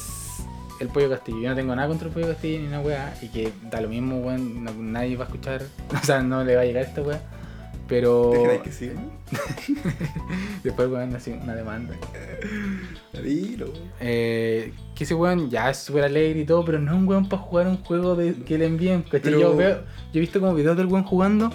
S2: el pollo castillo. Yo no tengo nada contra el pollo castillo ni una weá. Y que da lo mismo, weón. no- nadie va a escuchar. O sea, no le va a llegar esta weá. Pero
S1: ahí que sí.
S2: después, weón, así una demanda.
S1: Dilo.
S2: Eh, que ese weón ya es súper alegre y todo, pero no es un weón para jugar un juego de, que le envíen.
S1: Pero-
S2: Yo, veo, yo he visto como videos del weón jugando,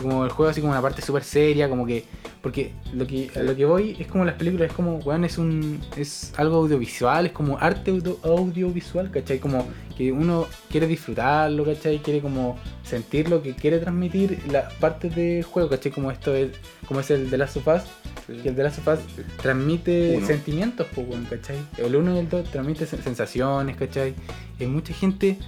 S2: como el juego así como una parte súper seria, como que. Porque lo que, a lo que voy es como las películas, es como, weón, es un. es algo audiovisual, es como arte audio- audiovisual, ¿cachai? Como que uno quiere disfrutarlo, ¿cachai? Quiere como sentir lo que quiere transmitir las partes del juego, ¿cachai? Como esto es, como es el de Last of Us, que el de Last of Us transmite
S1: Uno.
S2: sentimientos, pues, ¿cachai? El 1 y el 2 transmite sen- sensaciones, ¿cachai? Hay mucha gente,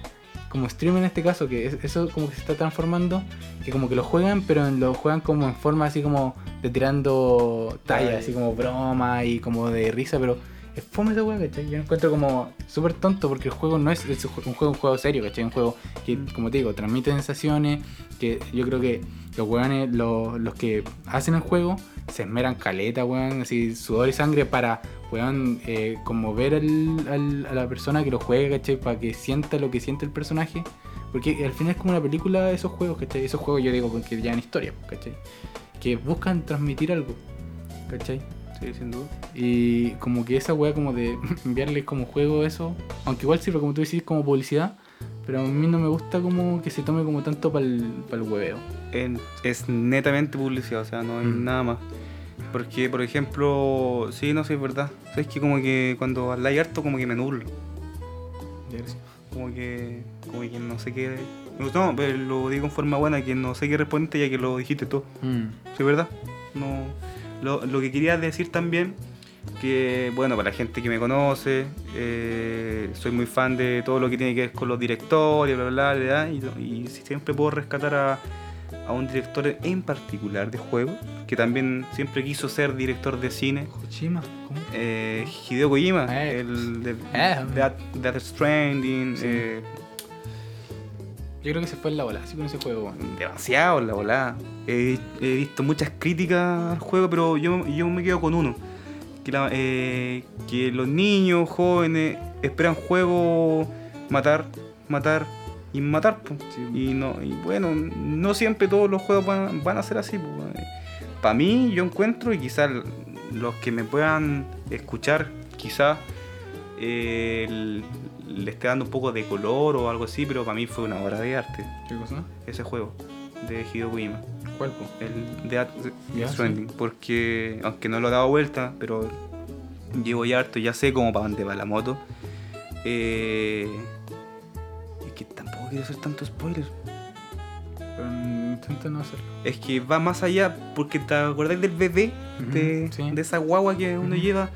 S2: como streamer en este caso, que es- eso como que se está transformando, que como que lo juegan, pero lo juegan como en forma así como de tirando talla,
S1: Talla.
S2: así como broma y como de risa, pero es fome esa weá, ¿cachai? Yo lo encuentro como súper tonto porque el juego no es, es un juego, un juego serio, ¿cachai? Un juego que, como te digo, transmite sensaciones, que yo creo que los weones, los, los que hacen el juego, se esmeran caleta, weón, así sudor y sangre para, weón, eh, conmover al, al- a la persona que lo juega, ¿cachai? Para que sienta lo que siente el personaje. Porque al final es como una película de esos juegos, ¿cachai? Esos juegos yo digo que ya en historia, ¿cachai? Que buscan transmitir algo, ¿cachai?
S1: Sí, sin duda.
S2: Y como que esa weá como de enviarles como juego eso, aunque igual sirve como tú decís como publicidad, pero a mí no me gusta como que se tome como tanto para el, hueveo.
S1: Es netamente publicidad, o sea, no hay
S2: Mm.
S1: nada más. Porque, por ejemplo, sí, no sé, es verdad. Sabes que como que cuando habláis harto, como que me nublo. Como que, como que no sé qué. No, pero lo digo en forma buena, que no sé qué responderte ya que lo dijiste tú.
S2: Mm.
S1: Sí, ¿verdad? No. Lo, lo que quería decir también, que bueno, para la gente que me conoce, eh, soy muy fan de todo lo que tiene que ver con los directores, bla, bla, bla, y, y siempre puedo rescatar a, a un director en particular de juegos, que también siempre quiso ser director de cine.
S2: Kojima, ¿cómo?
S1: Eh, Hideo Kojima,
S2: Eh.
S1: el de
S2: Eh.
S1: Death, Death Stranding,
S2: Sí.
S1: eh,
S2: Yo creo que se fue en la bola, así con ese juego.
S1: demasiado la volada. He, he visto muchas críticas al juego, pero yo, yo me quedo con uno. Que, la- eh, que los niños, jóvenes, esperan juegos matar, matar y matar.
S2: Sí.
S1: Y, no, y bueno, no siempre todos los juegos van, van a ser así. Para mí, yo encuentro, y quizás los que me puedan escuchar, quizás eh, le esté dando un poco de color o algo así, pero para mí fue una obra de arte
S2: ¿Qué cosa?
S1: ese juego de Hideo Kojima,
S2: ¿Cuál, po?
S1: el de Stranding, porque aunque no lo he dado vuelta, pero llevo ya harto, ya sé cómo para dónde va la moto. Eh, es que tampoco quiero hacer tanto spoiler.
S2: Pero intenta no hacerlo.
S1: Es que va más allá, porque te acordás del bebé, de,
S2: Ujú, sí.
S1: de esa guagua que uno
S2: Ujú.
S1: lleva.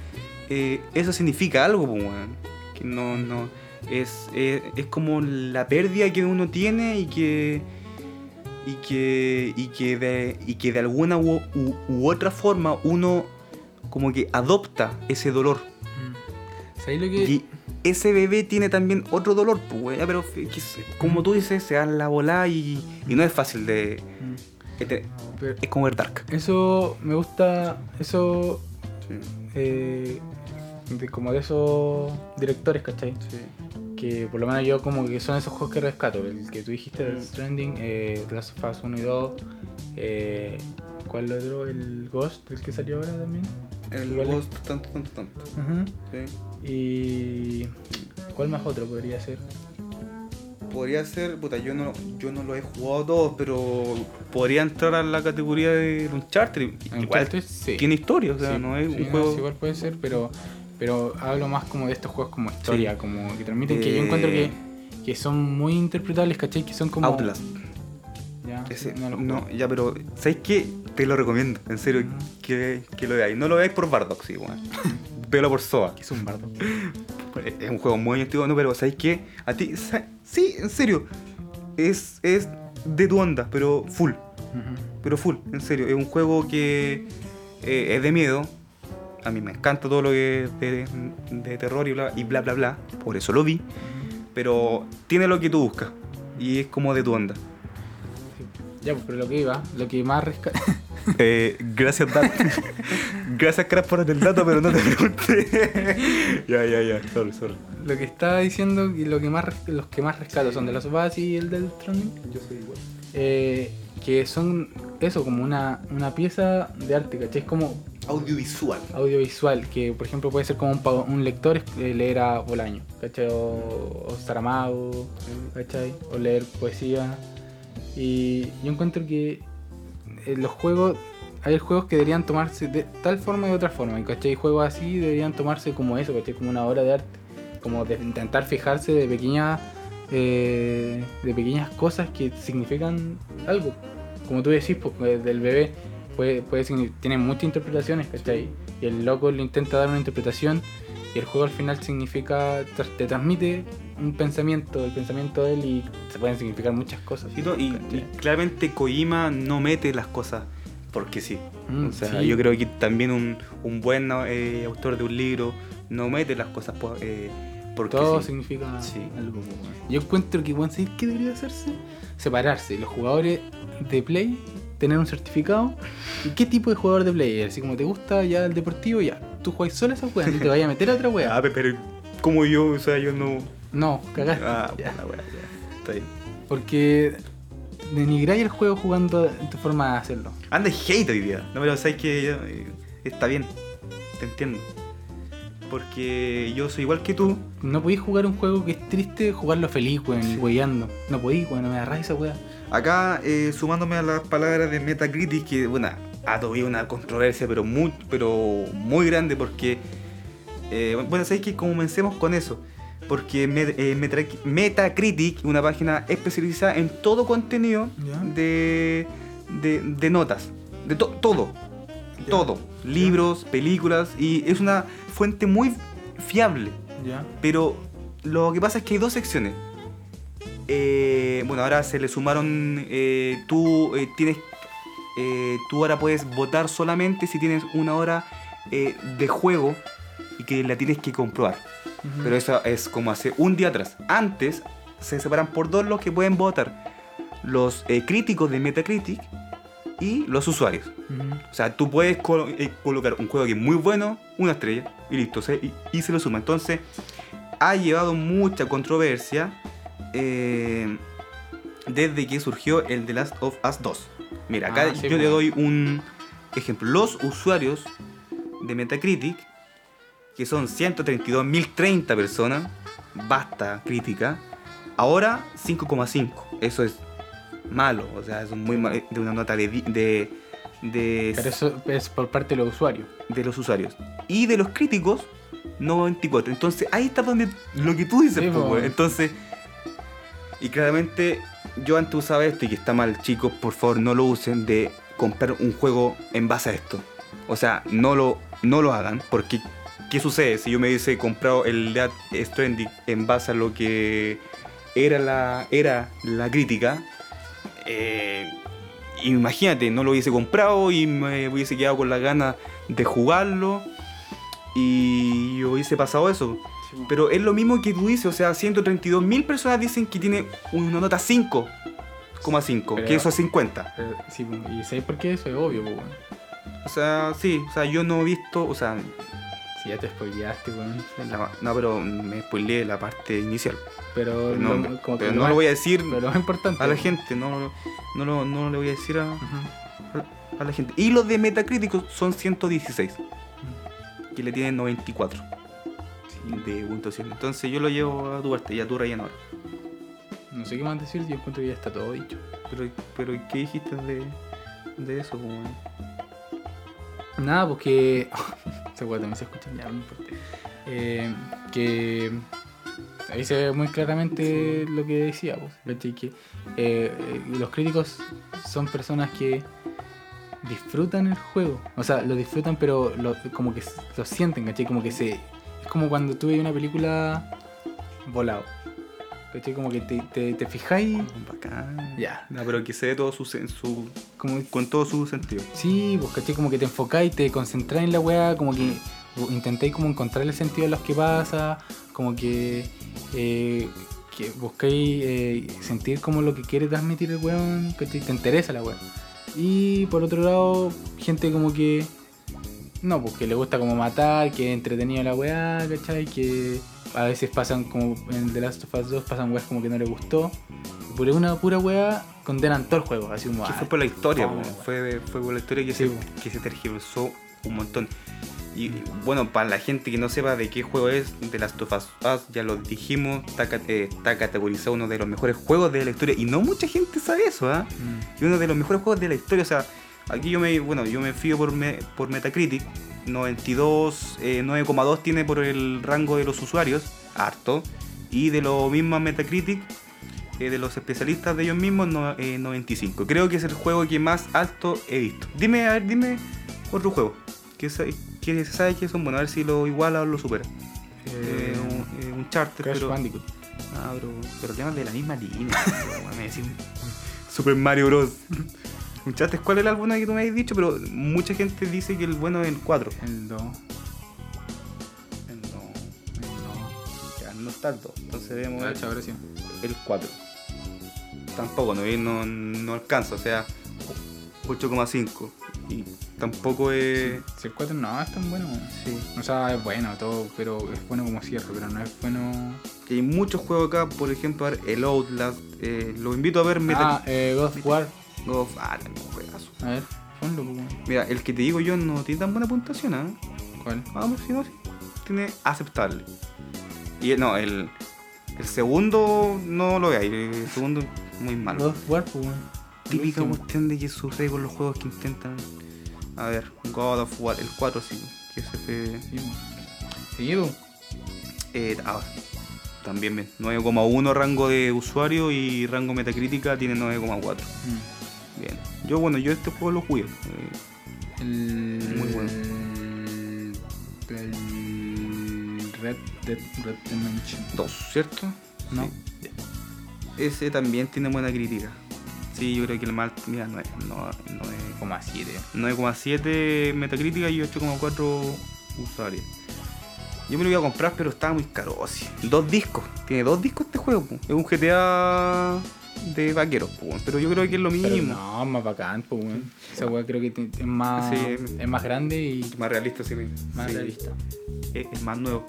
S1: Eh, eso significa algo, po, weón. Que no, no. Es, es, es como la pérdida que uno tiene y que. Y que. Y que de, y que de alguna u, u- u otra forma uno como que adopta ese dolor.
S2: Mm. ¿Sabéis lo que.?
S1: Y ese bebé tiene también otro dolor, pues. Pero que como tú dices, se da la volada y, y no es fácil de.
S2: Mm.
S1: Es, de-
S2: Pero
S1: es como ver Dark.
S2: eso me gusta. Eso. eh, de, como de esos directores, ¿cachai? Que por lo menos yo como que son esos juegos que rescato. El que tú dijiste, Death Stranding, eh, The Last of Us 1 y 2. Eh, ¿Cuál es el otro? El Ghost, el que salió ahora también.
S1: El Ghost, tanto, tanto, tanto.
S2: Ajá.
S1: Sí.
S2: Y... ¿Cuál más otro podría ser?
S1: Podría ser, puta, yo no, yo no lo he jugado todos, pero podría entrar a la categoría de Uncharted. Igual
S2: Uncharted, sí.
S1: tiene historia, o sea,
S2: Sí,
S1: no es
S2: sí,
S1: un juego.
S2: sí, igual puede ser, pero, pero hablo más como de estos juegos como historia,
S1: Sí.
S2: como que transmiten que yo
S1: Eh,
S2: encuentro que, que son muy interpretables, ¿cachai? Que son como...
S1: Outlast.
S2: Ya,
S1: Ese,
S2: no lo
S1: no, ya, pero ¿sabes qué? Te lo recomiendo, en serio, que, que lo veáis. No lo veáis por Bardock, sí, weón. Velo por Soa.
S2: Es un bardo.
S1: Es un juego muy antiguo, no, pero ¿sabes qué? A ti, sí, en serio, es, es de tu onda, pero full. Pero full, en serio. Es un juego que eh, es de miedo. A mí me encanta todo lo que de, de terror y bla, y bla bla bla. Por eso lo vi. Pero tiene lo que tú buscas. Y es como de tu onda.
S2: Ya, pues, pero lo que iba, lo que más resca-
S1: Eh, gracias, Dat. gracias, Crash, por el dato, pero no te pregunté. ya, ya, ya. Sorry, sorry.
S2: lo que estaba diciendo y lo que más los que más rescato son de las Us y el del Stranding.
S1: Yo soy igual.
S2: eh, que son eso, como una, una pieza de arte, ¿cachai? Es como
S1: Audiovisual.
S2: audiovisual, que por ejemplo puede ser como un, lector eh, leer a Bolaño, ¿cachai? O, o Saramago, ¿cachai? O leer poesía. Y yo encuentro que en los juegos, hay juegos que deberían tomarse de tal forma y de otra forma, ¿cachai? Juegos así deberían tomarse como eso, ¿cachai? Como una obra de arte, como de intentar fijarse de pequeñas, eh, de pequeñas cosas que significan algo. Como tú decís, pues, del bebé puede, puede tiene muchas interpretaciones, ¿cachai? Y el loco le intenta dar una interpretación y el juego al final significa, te transmite un pensamiento, el pensamiento de él y se pueden significar muchas cosas.
S1: Sí, no, y, y claramente Kojima no mete las cosas porque sí.
S2: Mm,
S1: o sea,
S2: sí.
S1: yo creo que también un, un buen eh, autor de un libro no mete las cosas eh, porque
S2: Todo
S1: sí.
S2: significa
S1: Sí.
S2: algo. Yo encuentro que, bueno, ¿sabes qué debería hacerse? Separarse. Los jugadores de Play, tener un certificado. ¿Y qué tipo de jugador de Play? eres? Así como te gusta ya el deportivo, ya. Tú juegas solo esa weá, no te vayas a meter a otra
S1: Ah,
S2: weá.
S1: pe- pero como yo, o sea, yo no.
S2: No, cagaste.
S1: Ah,
S2: Ya.
S1: buena ya. Está bien.
S2: Porque denigráis el juego jugando en tu forma de hacerlo.
S1: Anda hate hoy día. No, pero sabes que eh, está bien. Te entiendo. Porque yo soy igual que tú.
S2: No podéis jugar un juego que es triste, jugarlo feliz, weón, y
S1: Sí.
S2: weyando. No podéis, weón, no me agarráis esa weá.
S1: Acá, eh, sumándome a las palabras de Metacritic, que bueno, ha tenido una controversia, pero muy, pero muy grande, porque. eh, bueno, sabéis que comencemos con eso. Porque eh, Metacritic, una página especializada en todo contenido de, de, de notas. De to- todo. Todo. Libros, películas. Y es una fuente muy fiable. Pero lo que pasa es que hay dos secciones. eh, bueno, ahora se le sumaron, eh, tú eh, tienes, tú ahora puedes votar solamente si tienes una hora de juego y que la tienes que comprobar.
S2: Ujú.
S1: Pero eso es como hace un día atrás. Antes se separan por dos los que pueden votar. Los críticos de Metacritic y los usuarios. O sea, tú puedes eh, colocar un juego que es muy bueno, una estrella, y listo, se- y, y se lo suma. Entonces, ha llevado mucha controversia eh, desde que surgió el The Last of Us 2. Mira, acá
S2: Ah, sí,
S1: yo le
S2: pues.
S1: doy un ejemplo. Los usuarios de Metacritic, que son 132.030 personas, basta crítica, ahora 5,5. Eso es malo, o sea, es muy mal, de una nota de, de, de,
S2: Pero eso es por parte de los usuarios.
S1: de los usuarios. Y de los críticos, 94. Entonces ahí está donde lo que tú dices,
S2: Sí, po.
S1: Entonces, y claramente yo antes usaba esto y que está mal, chicos, por favor no lo usen de comprar un juego en base a esto. O sea, no lo, no lo hagan, porque ¿qué sucede si yo me hubiese comprado el Death Stranding en base a lo que era la, era la crítica? Eh, imagínate, no lo hubiese comprado y me hubiese quedado con la gana de jugarlo y hubiese pasado eso. Pero es lo mismo que tú dices, o sea, 132 mil personas dicen que tiene una nota 5,5,
S2: Pero-
S1: que eso es 50.
S2: Pero, sí, pues, y ¿sabes por qué? Eso es obvio, pues.
S1: O sea, sí, o sea, yo no he visto, o sea,
S2: Si ya te spoileaste, weón.
S1: no, pero me spoileé la parte inicial.
S2: Pero,
S1: No,
S2: lo- como
S1: pero no lo voy a decir
S2: Pero lo más importante.
S1: a la gente, no, no, lo- no le voy a decir a, a la gente. Y los de Metacritic son 116, que le tienen 94
S2: Sí.
S1: de puntuación. Entonces yo lo llevo a tu parte y a tu relleno ahora.
S2: No sé qué más decir, yo encuentro que ya está todo dicho.
S1: Pero, pero ¿qué dijiste de, de eso? weón?
S2: Nada, porque. Puede también se escucha ya, no importa. Que. Ahí se ve muy claramente lo que decía, pues, ¿cachai? Que eh, eh, los críticos son personas que disfrutan el juego. O sea, lo disfrutan, pero lo- como que lo sienten, ¿cachai? Como que se. Es como cuando tú ves una película volado. ¿Cachai? Como que te, te, te fijáis.
S1: Bacán.
S2: Ya.
S1: No, pero que se dé todo su, su
S2: Como,
S1: con todo su sentido.
S2: Sí, pues caché como que te enfocáis, te concentráis en la weá, como que intentáis como encontrar el sentido de los que pasa, como que, eh, que buscáis eh, sentir como lo que quiere transmitir el weón, ¿cachai? Te interesa la weá. Y por otro lado, gente como que, no, pues que le gusta como matar, que es entretenido la weá, ¿cachai? Que a veces pasan como en The Last of Us 2, pasan weas como que no le gustó. Y por una pura weá condenan todo el juego, así como...
S1: Que
S2: "Ay,
S1: fue por la historia,
S2: weón".
S1: fue, fue por la historia que,
S2: Sí,
S1: se, que se tergiversó un montón. Y bueno, para la gente que no sepa de qué juego es, The Last of Us, ya lo dijimos, está, eh, está categorizado uno de los mejores juegos de la historia. Y no mucha gente sabe eso, ¿ah?
S2: Mm.
S1: Y uno de los mejores juegos de la historia. O sea, aquí yo me, bueno, yo me fío por, me- por Metacritic. 92, eh, 9,2 tiene por el rango de los usuarios, harto. Y de lo mismo Metacritic, eh, de los especialistas de ellos mismos, no- eh, 95. Creo que es el juego que más alto he visto. Dime, a ver, dime otro juego. Que, sa- que se sabe que son buenos, a ver si lo iguala o lo supera. Eh, un, eh, un charter,
S2: Crash
S1: pero.
S2: Bandicoot.
S1: Ah, pero, pero temas de la misma línea. me Super Mario Bros. Muchachos, ¿cuál es el álbum que tú me habías dicho? Pero mucha gente dice que el bueno es el 4.
S2: El 2.
S1: El no, el no. Ya, no está el 2. Entonces debemos ver
S2: sí.
S1: el 4. Tampoco, no, no, no alcanza, o sea, 8,5. Y tampoco es.
S2: Si el 4 no es tan bueno.
S1: Sí.
S2: O sea, es bueno todo, pero es bueno como cierre, pero no es bueno.
S1: Hay muchos juegos acá, por ejemplo, el Outlast. Eh, lo invito a ver Metal
S2: Ah, eh, God of War.
S1: God of- ah, también un juegazo.
S2: A ver, ponlo, pues.
S1: Mira, el que te digo yo no tiene tan buena puntuación, ¿ah?
S2: ¿Cuál?
S1: Vamos, si no, sí, tiene aceptable. Y no, el, el segundo no lo veáis, el segundo muy
S2: God
S1: malo.
S2: of War, pues.
S1: Típica cuestión de que sucede con los juegos que intentan. A ver, God of War, el 4 sí, que se fue.
S2: Weón.
S1: Eh, ah, también bien, 9,1 rango de usuario y rango metacrítica tiene 9,4.
S2: Mm.
S1: Bien. Yo, bueno, yo este juego lo jugué. eh,
S2: El.
S1: Muy bueno.
S2: El. Red Dead Redemption.
S1: dos, ¿cierto?
S2: No.
S1: Sí. ese también tiene buena crítica. Sí, yo creo que el mal, mira, no es, no, no es
S2: 9,7.
S1: 9,7 Metacrítica y 8,4 usuarios. Yo me lo iba a comprar, pero estaba muy caro. así. Dos discos. Tiene dos discos este juego. Es un GTA de vaqueros, pero yo creo que es lo
S2: Pero
S1: mismo.
S2: no, más bacán, pues. Esa weá creo que es más,
S1: Sí.
S2: es más grande y
S1: Más realista, sí.
S2: más
S1: sí.
S2: realista.
S1: Es, es más nuevo.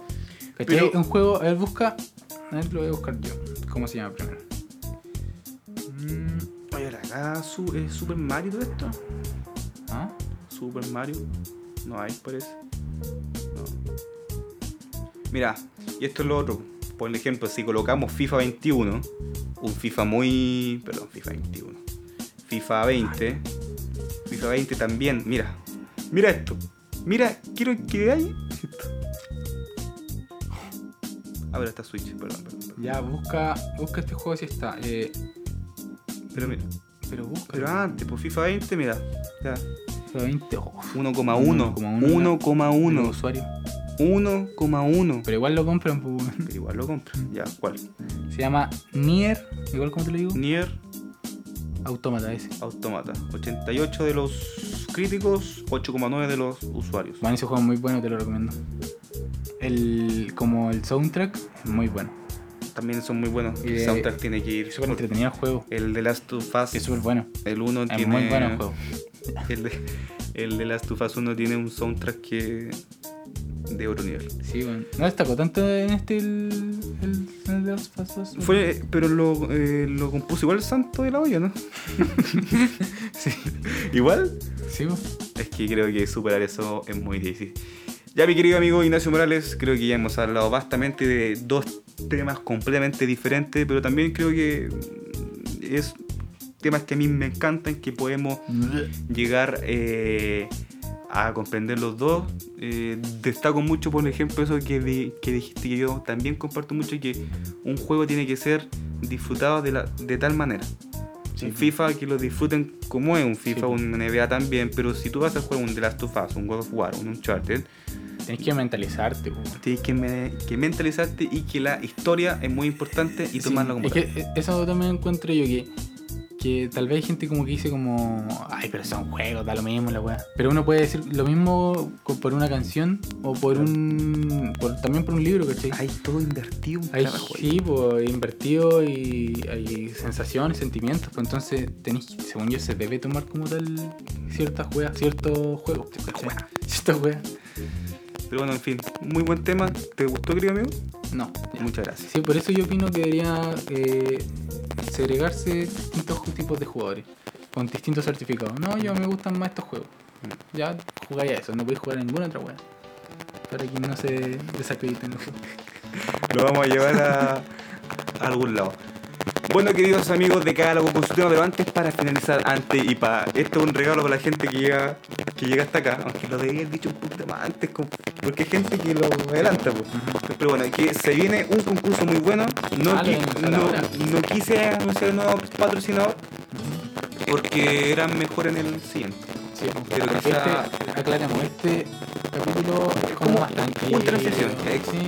S1: Pero-
S2: Un juego, a ver, busca. A ver, lo voy a buscar yo. ¿Cómo se llama primero? Mm,
S1: Oye, acá su, es Super Mario todo esto.
S2: ¿Ah?
S1: Super Mario. No hay, parece. No. Mira, y esto es lo otro. Por ejemplo, si colocamos FIFA 21, un FIFA muy. Perdón, FIFA 21. FIFA 20. FIFA 20 también. Mira, mira esto. Mira, quiero que veáis esto. A ver, está Switch, perdón, perdón. perdón.
S2: Ya, busca, busca este juego si está. Eh,
S1: Pero mira,
S2: pero busca.
S1: pero antes, por FIFA 20, mira. Ya.
S2: 20. oh,
S1: 1,1.
S2: 1,1.
S1: 1,1.
S2: usuario.
S1: 1,1.
S2: Pero igual lo compran, pues.
S1: Pero igual lo compro. Ya, ¿cuál?
S2: Se llama Nier, igual como te lo digo,
S1: Nier
S2: Automata ese.
S1: Automata. 88 de los críticos, 8,9 de los usuarios.
S2: Man, ese juego es muy bueno, te lo recomiendo. El, como el soundtrack es muy bueno.
S1: También son muy buenos. El
S2: Eh,
S1: soundtrack tiene que ir.
S2: Es súper entretenido el juego.
S1: El de Last of Us,
S2: Es súper bueno.
S1: el 1
S2: Es
S1: tiene.
S2: muy bueno el juego.
S1: El de, el de Last of Us 1 tiene un soundtrack que. De otro nivel.
S2: Sí, bueno. No destacó tanto en este el, el, el de los pasos.
S1: Fue, pero lo, eh, lo compuso igual el santo de la olla, ¿no?
S2: Sí.
S1: ¿Igual?
S2: Sí, pues.
S1: Es que creo que superar eso es muy difícil. Ya mi querido amigo Ignacio Morales, creo que ya hemos hablado bastante de dos temas completamente diferentes, pero también creo que mm, es temas que a mí me encantan, que podemos llegar eh, a comprender los dos. Eh, destaco mucho, por ejemplo, eso que, que dijiste que yo también comparto mucho, que un juego tiene que ser disfrutado de, la, de tal manera.
S2: Sí,
S1: un. FIFA que lo disfruten como es un FIFA,
S2: pues.
S1: un NBA también, pero si tú vas a jugar un The Last of Us, un God of War, un Uncharted,
S2: Tienes que mentalizarte,
S1: tienes que, me- que mentalizarte y que la historia es muy importante y
S2: Sí,
S1: tomarla como
S2: es que eh, eso también encuentro yo que, que tal vez hay gente como que dice como, ay, pero son juegos, da lo mismo la weá. Pero uno puede decir lo mismo por una canción o por un, por- también por un libro, ¿cachai?
S1: Hay todo invertido en
S2: Hay, sí, pues, invertido y hay sensaciones, sentimientos, pues entonces tenéis, que- según yo, se debe tomar como tal ciertas juegas, ciertos juegos. Ciertas juegas.
S1: Pero bueno, en fin, muy buen tema. ¿Te gustó, querido amigo?
S2: No. ya.
S1: Muchas gracias.
S2: Sí, por eso yo opino que debería eh, segregarse distintos tipos de jugadores con distintos certificados. No, yo me gustan más estos juegos. Ya jugáis a eso, no podéis jugar a ninguna otra wea. Para que no se desacrediten los juegos.
S1: Lo vamos a llevar a, a algún lado. Bueno, queridos amigos de Cálogo con su tema, pero antes para finalizar, antes y para. Esto es un regalo para la gente que llega, que llega hasta acá, aunque lo debía haber dicho un poquito más antes, porque hay gente que lo adelanta. pues. Pero bueno, que se viene un concurso muy bueno. No, qui-
S2: hacer
S1: no, quise anunciar un nuevo patrocinador porque eran mejor en el siguiente.
S2: Sí,
S1: Pero quizá-
S2: este, aclaremos, este capítulo es como
S1: como
S2: más tranquilo.
S1: un transición, eh,
S2: Sí,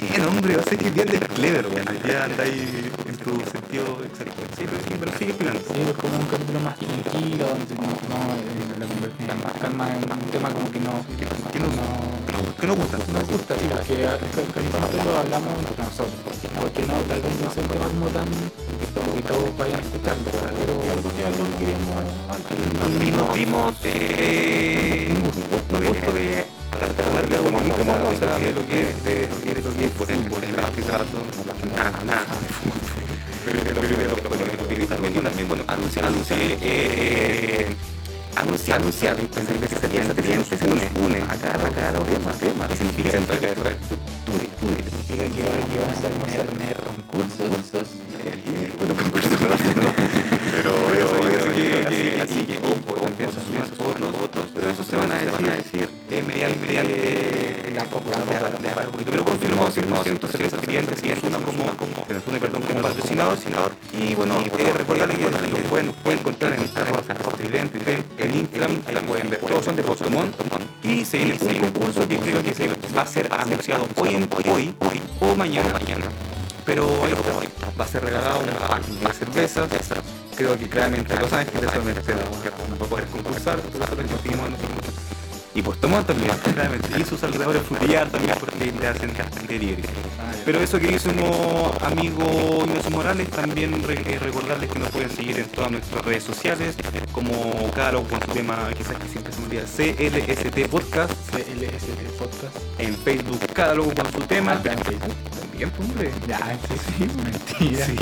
S1: Bien, hombre, va a ser que bien de clever, weón. Ya anda ahí en tu sentido exacto. Sí, pero, sí, pero sigue explicando.
S2: sí, es como un capítulo más tranquilo, donde no, no eh, la conversación más calma, es un tema como que no,
S1: Que
S2: no,
S1: que nos gusta.
S2: nos gusta, sí, porque el capítulo lo hablamos entre nosotros, porque no, tal vez no es un tema como tan que todos vayan a escucharlo, pero algo que algo que queremos
S1: nos dimos eh, un gusto de hablar de algo muy cómodo, o sea, de lo que es, de lo que es, que por el por el nada, nada. Pero pero pero también también bueno anunciar anunciar eh anunciar anunciar se significa que
S2: significa que van a ser tener concursos,
S1: bueno concurso pero pero que así que ojo empieza a subir todos los otros pero eso se van a decir mediante la pero confirmó confirmó 160 clientes y es una como como perdón como patrocinador y bueno eh, recordarles que lo pueden pueden encontrar en arroba tridente en Instagram ahí pueden ver todos son de Pokémon y se viene un concurso que creo que se va a ser anunciado hoy en hoy hoy o mañana mañana. Pero ahí va a ser regalado un pack de cervezas. Creo que claramente Los Ángeles solamente no va a poder concursar, por eso conseguimos y pues tomamos también, claramente. Y sus alrededores frutillar también porque le hacen delivery. Pero eso queridísimo amigo Ignacio Morales, también eh, recordarles que nos pueden seguir en todas nuestras redes sociales, como Caro con su tema, quizás que siempre se me olvida, CLST Podcast.
S2: CLST Podcast.
S1: En Facebook, Catálogo con su tema.
S2: Ah, en Facebook.
S1: También, pues, hombre.
S2: Ya, sí, mentira.
S1: Sí.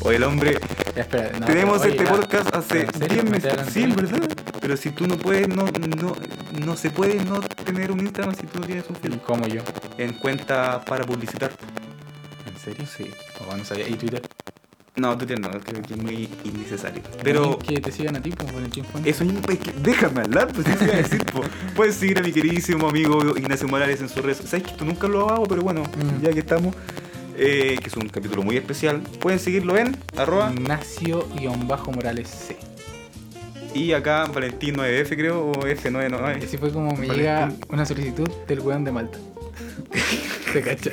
S1: O el hombre.
S2: Ya, espera, no,
S1: Tenemos
S2: oye,
S1: este podcast hace
S2: ¿En serio?
S1: 10
S2: ¿Me
S1: meses. Sí, verdad. Pero si tú no puedes, no, no, no se puede no tener un Instagram si tú no tienes un Facebook.
S2: Como yo.
S1: En cuenta para publicitar.
S2: ¿En serio?
S1: Sí.
S2: O no sabía. ¿Y Twitter?
S1: No, Twitter no, creo que es muy innecesario. Pero
S2: Que te sigan a ti, pues, Valentín Fuentes.
S1: eso mismo, es que déjame hablar, pues eso iba a decir, po. Puedes seguir a mi queridísimo amigo Ignacio Morales en sus redes. Sabes que esto nunca lo hago, pero bueno,
S2: Mm.
S1: ya que estamos, eh, que es un capítulo muy especial, pueden seguirlo en arroba
S2: Ignacio-Morales C.
S1: y acá Valentín 9F creo, o F9, no,
S2: Así fue como me
S1: Valentín.
S2: llega una solicitud del weón de Malta. ¿Te cachai?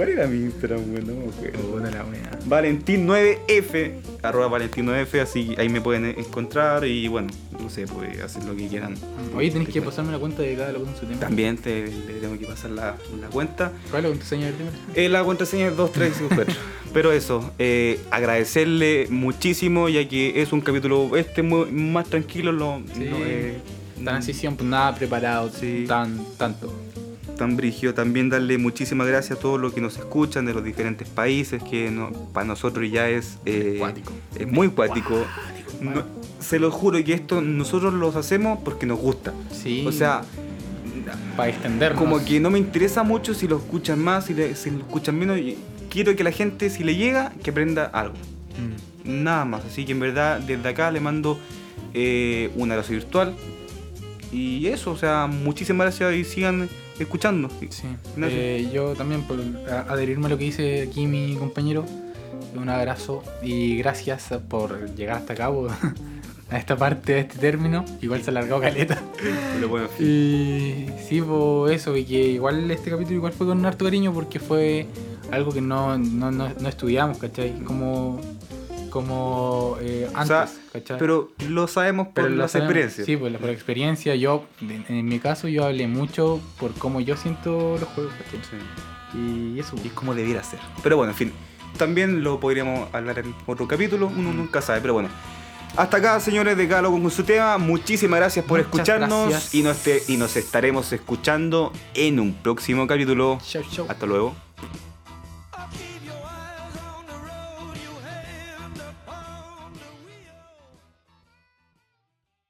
S1: ¿Cuál era mi Instagram, güey? No me acuerdo.
S2: Puta la wea.
S1: Valentín9F, arroba Valentín9F, así ahí me pueden encontrar y bueno, no sé, pues hacer lo que quieran.
S2: Oye, tenés que pasarme la cuenta de cada loco en su tema.
S1: También te, le tengo que pasar la, la cuenta.
S2: ¿Cuál es la contraseña del tema?
S1: Eh, la contraseña es 2354. Pero eso, eh, agradecerle muchísimo, ya que es un capítulo este muy- más tranquilo, lo,
S2: Sí.
S1: no, eh,
S2: Transición, pues nada preparado,
S1: Sí.
S2: tan, tanto.
S1: Tan brigio. También darle muchísimas gracias a todos los que nos escuchan de los diferentes países, que no- para nosotros ya es, eh,
S2: Cuático.
S1: es muy cuático. No- se lo juro que esto nosotros los hacemos porque nos gusta.
S2: Sí.
S1: O sea,
S2: para extendernos.
S1: como que no me interesa mucho si lo escuchan más, si, le- si lo escuchan menos. Quiero que la gente, si le llega, que aprenda algo.
S2: Mm.
S1: Nada más. Así que en verdad, desde acá le mando eh, un abrazo virtual. Y eso, o sea, muchísimas gracias y sigan escuchando.
S2: Sí. Eh, yo también, por adherirme a lo que dice aquí mi compañero, un abrazo y gracias por llegar hasta acá, a esta parte, a este término. Igual se ha alargado caleta.
S1: Bueno.
S2: Y sí, pues eso, y que igual este capítulo igual fue con harto cariño porque fue algo que no, no, no, no estudiamos, ¿cachai? Como, como eh,
S1: O
S2: antes,
S1: sea,
S2: ¿cachai?
S1: pero lo sabemos por las
S2: sabemos.
S1: experiencias.
S2: Sí, pues por la experiencia, yo, en, en mi caso, yo hablé mucho por cómo yo siento los juegos, ¿cachai?
S1: Sí.
S2: Y eso,
S1: Y es como debiera ser. Pero bueno, en fin. También lo podríamos hablar en otro capítulo, uno nunca sabe, pero bueno. Hasta acá, señores de Galo con su tema. Muchísimas gracias por
S2: Muchas
S1: escucharnos
S2: gracias.
S1: Y, nos te- y nos estaremos escuchando en un próximo capítulo.
S2: chau, chau.
S1: Hasta luego.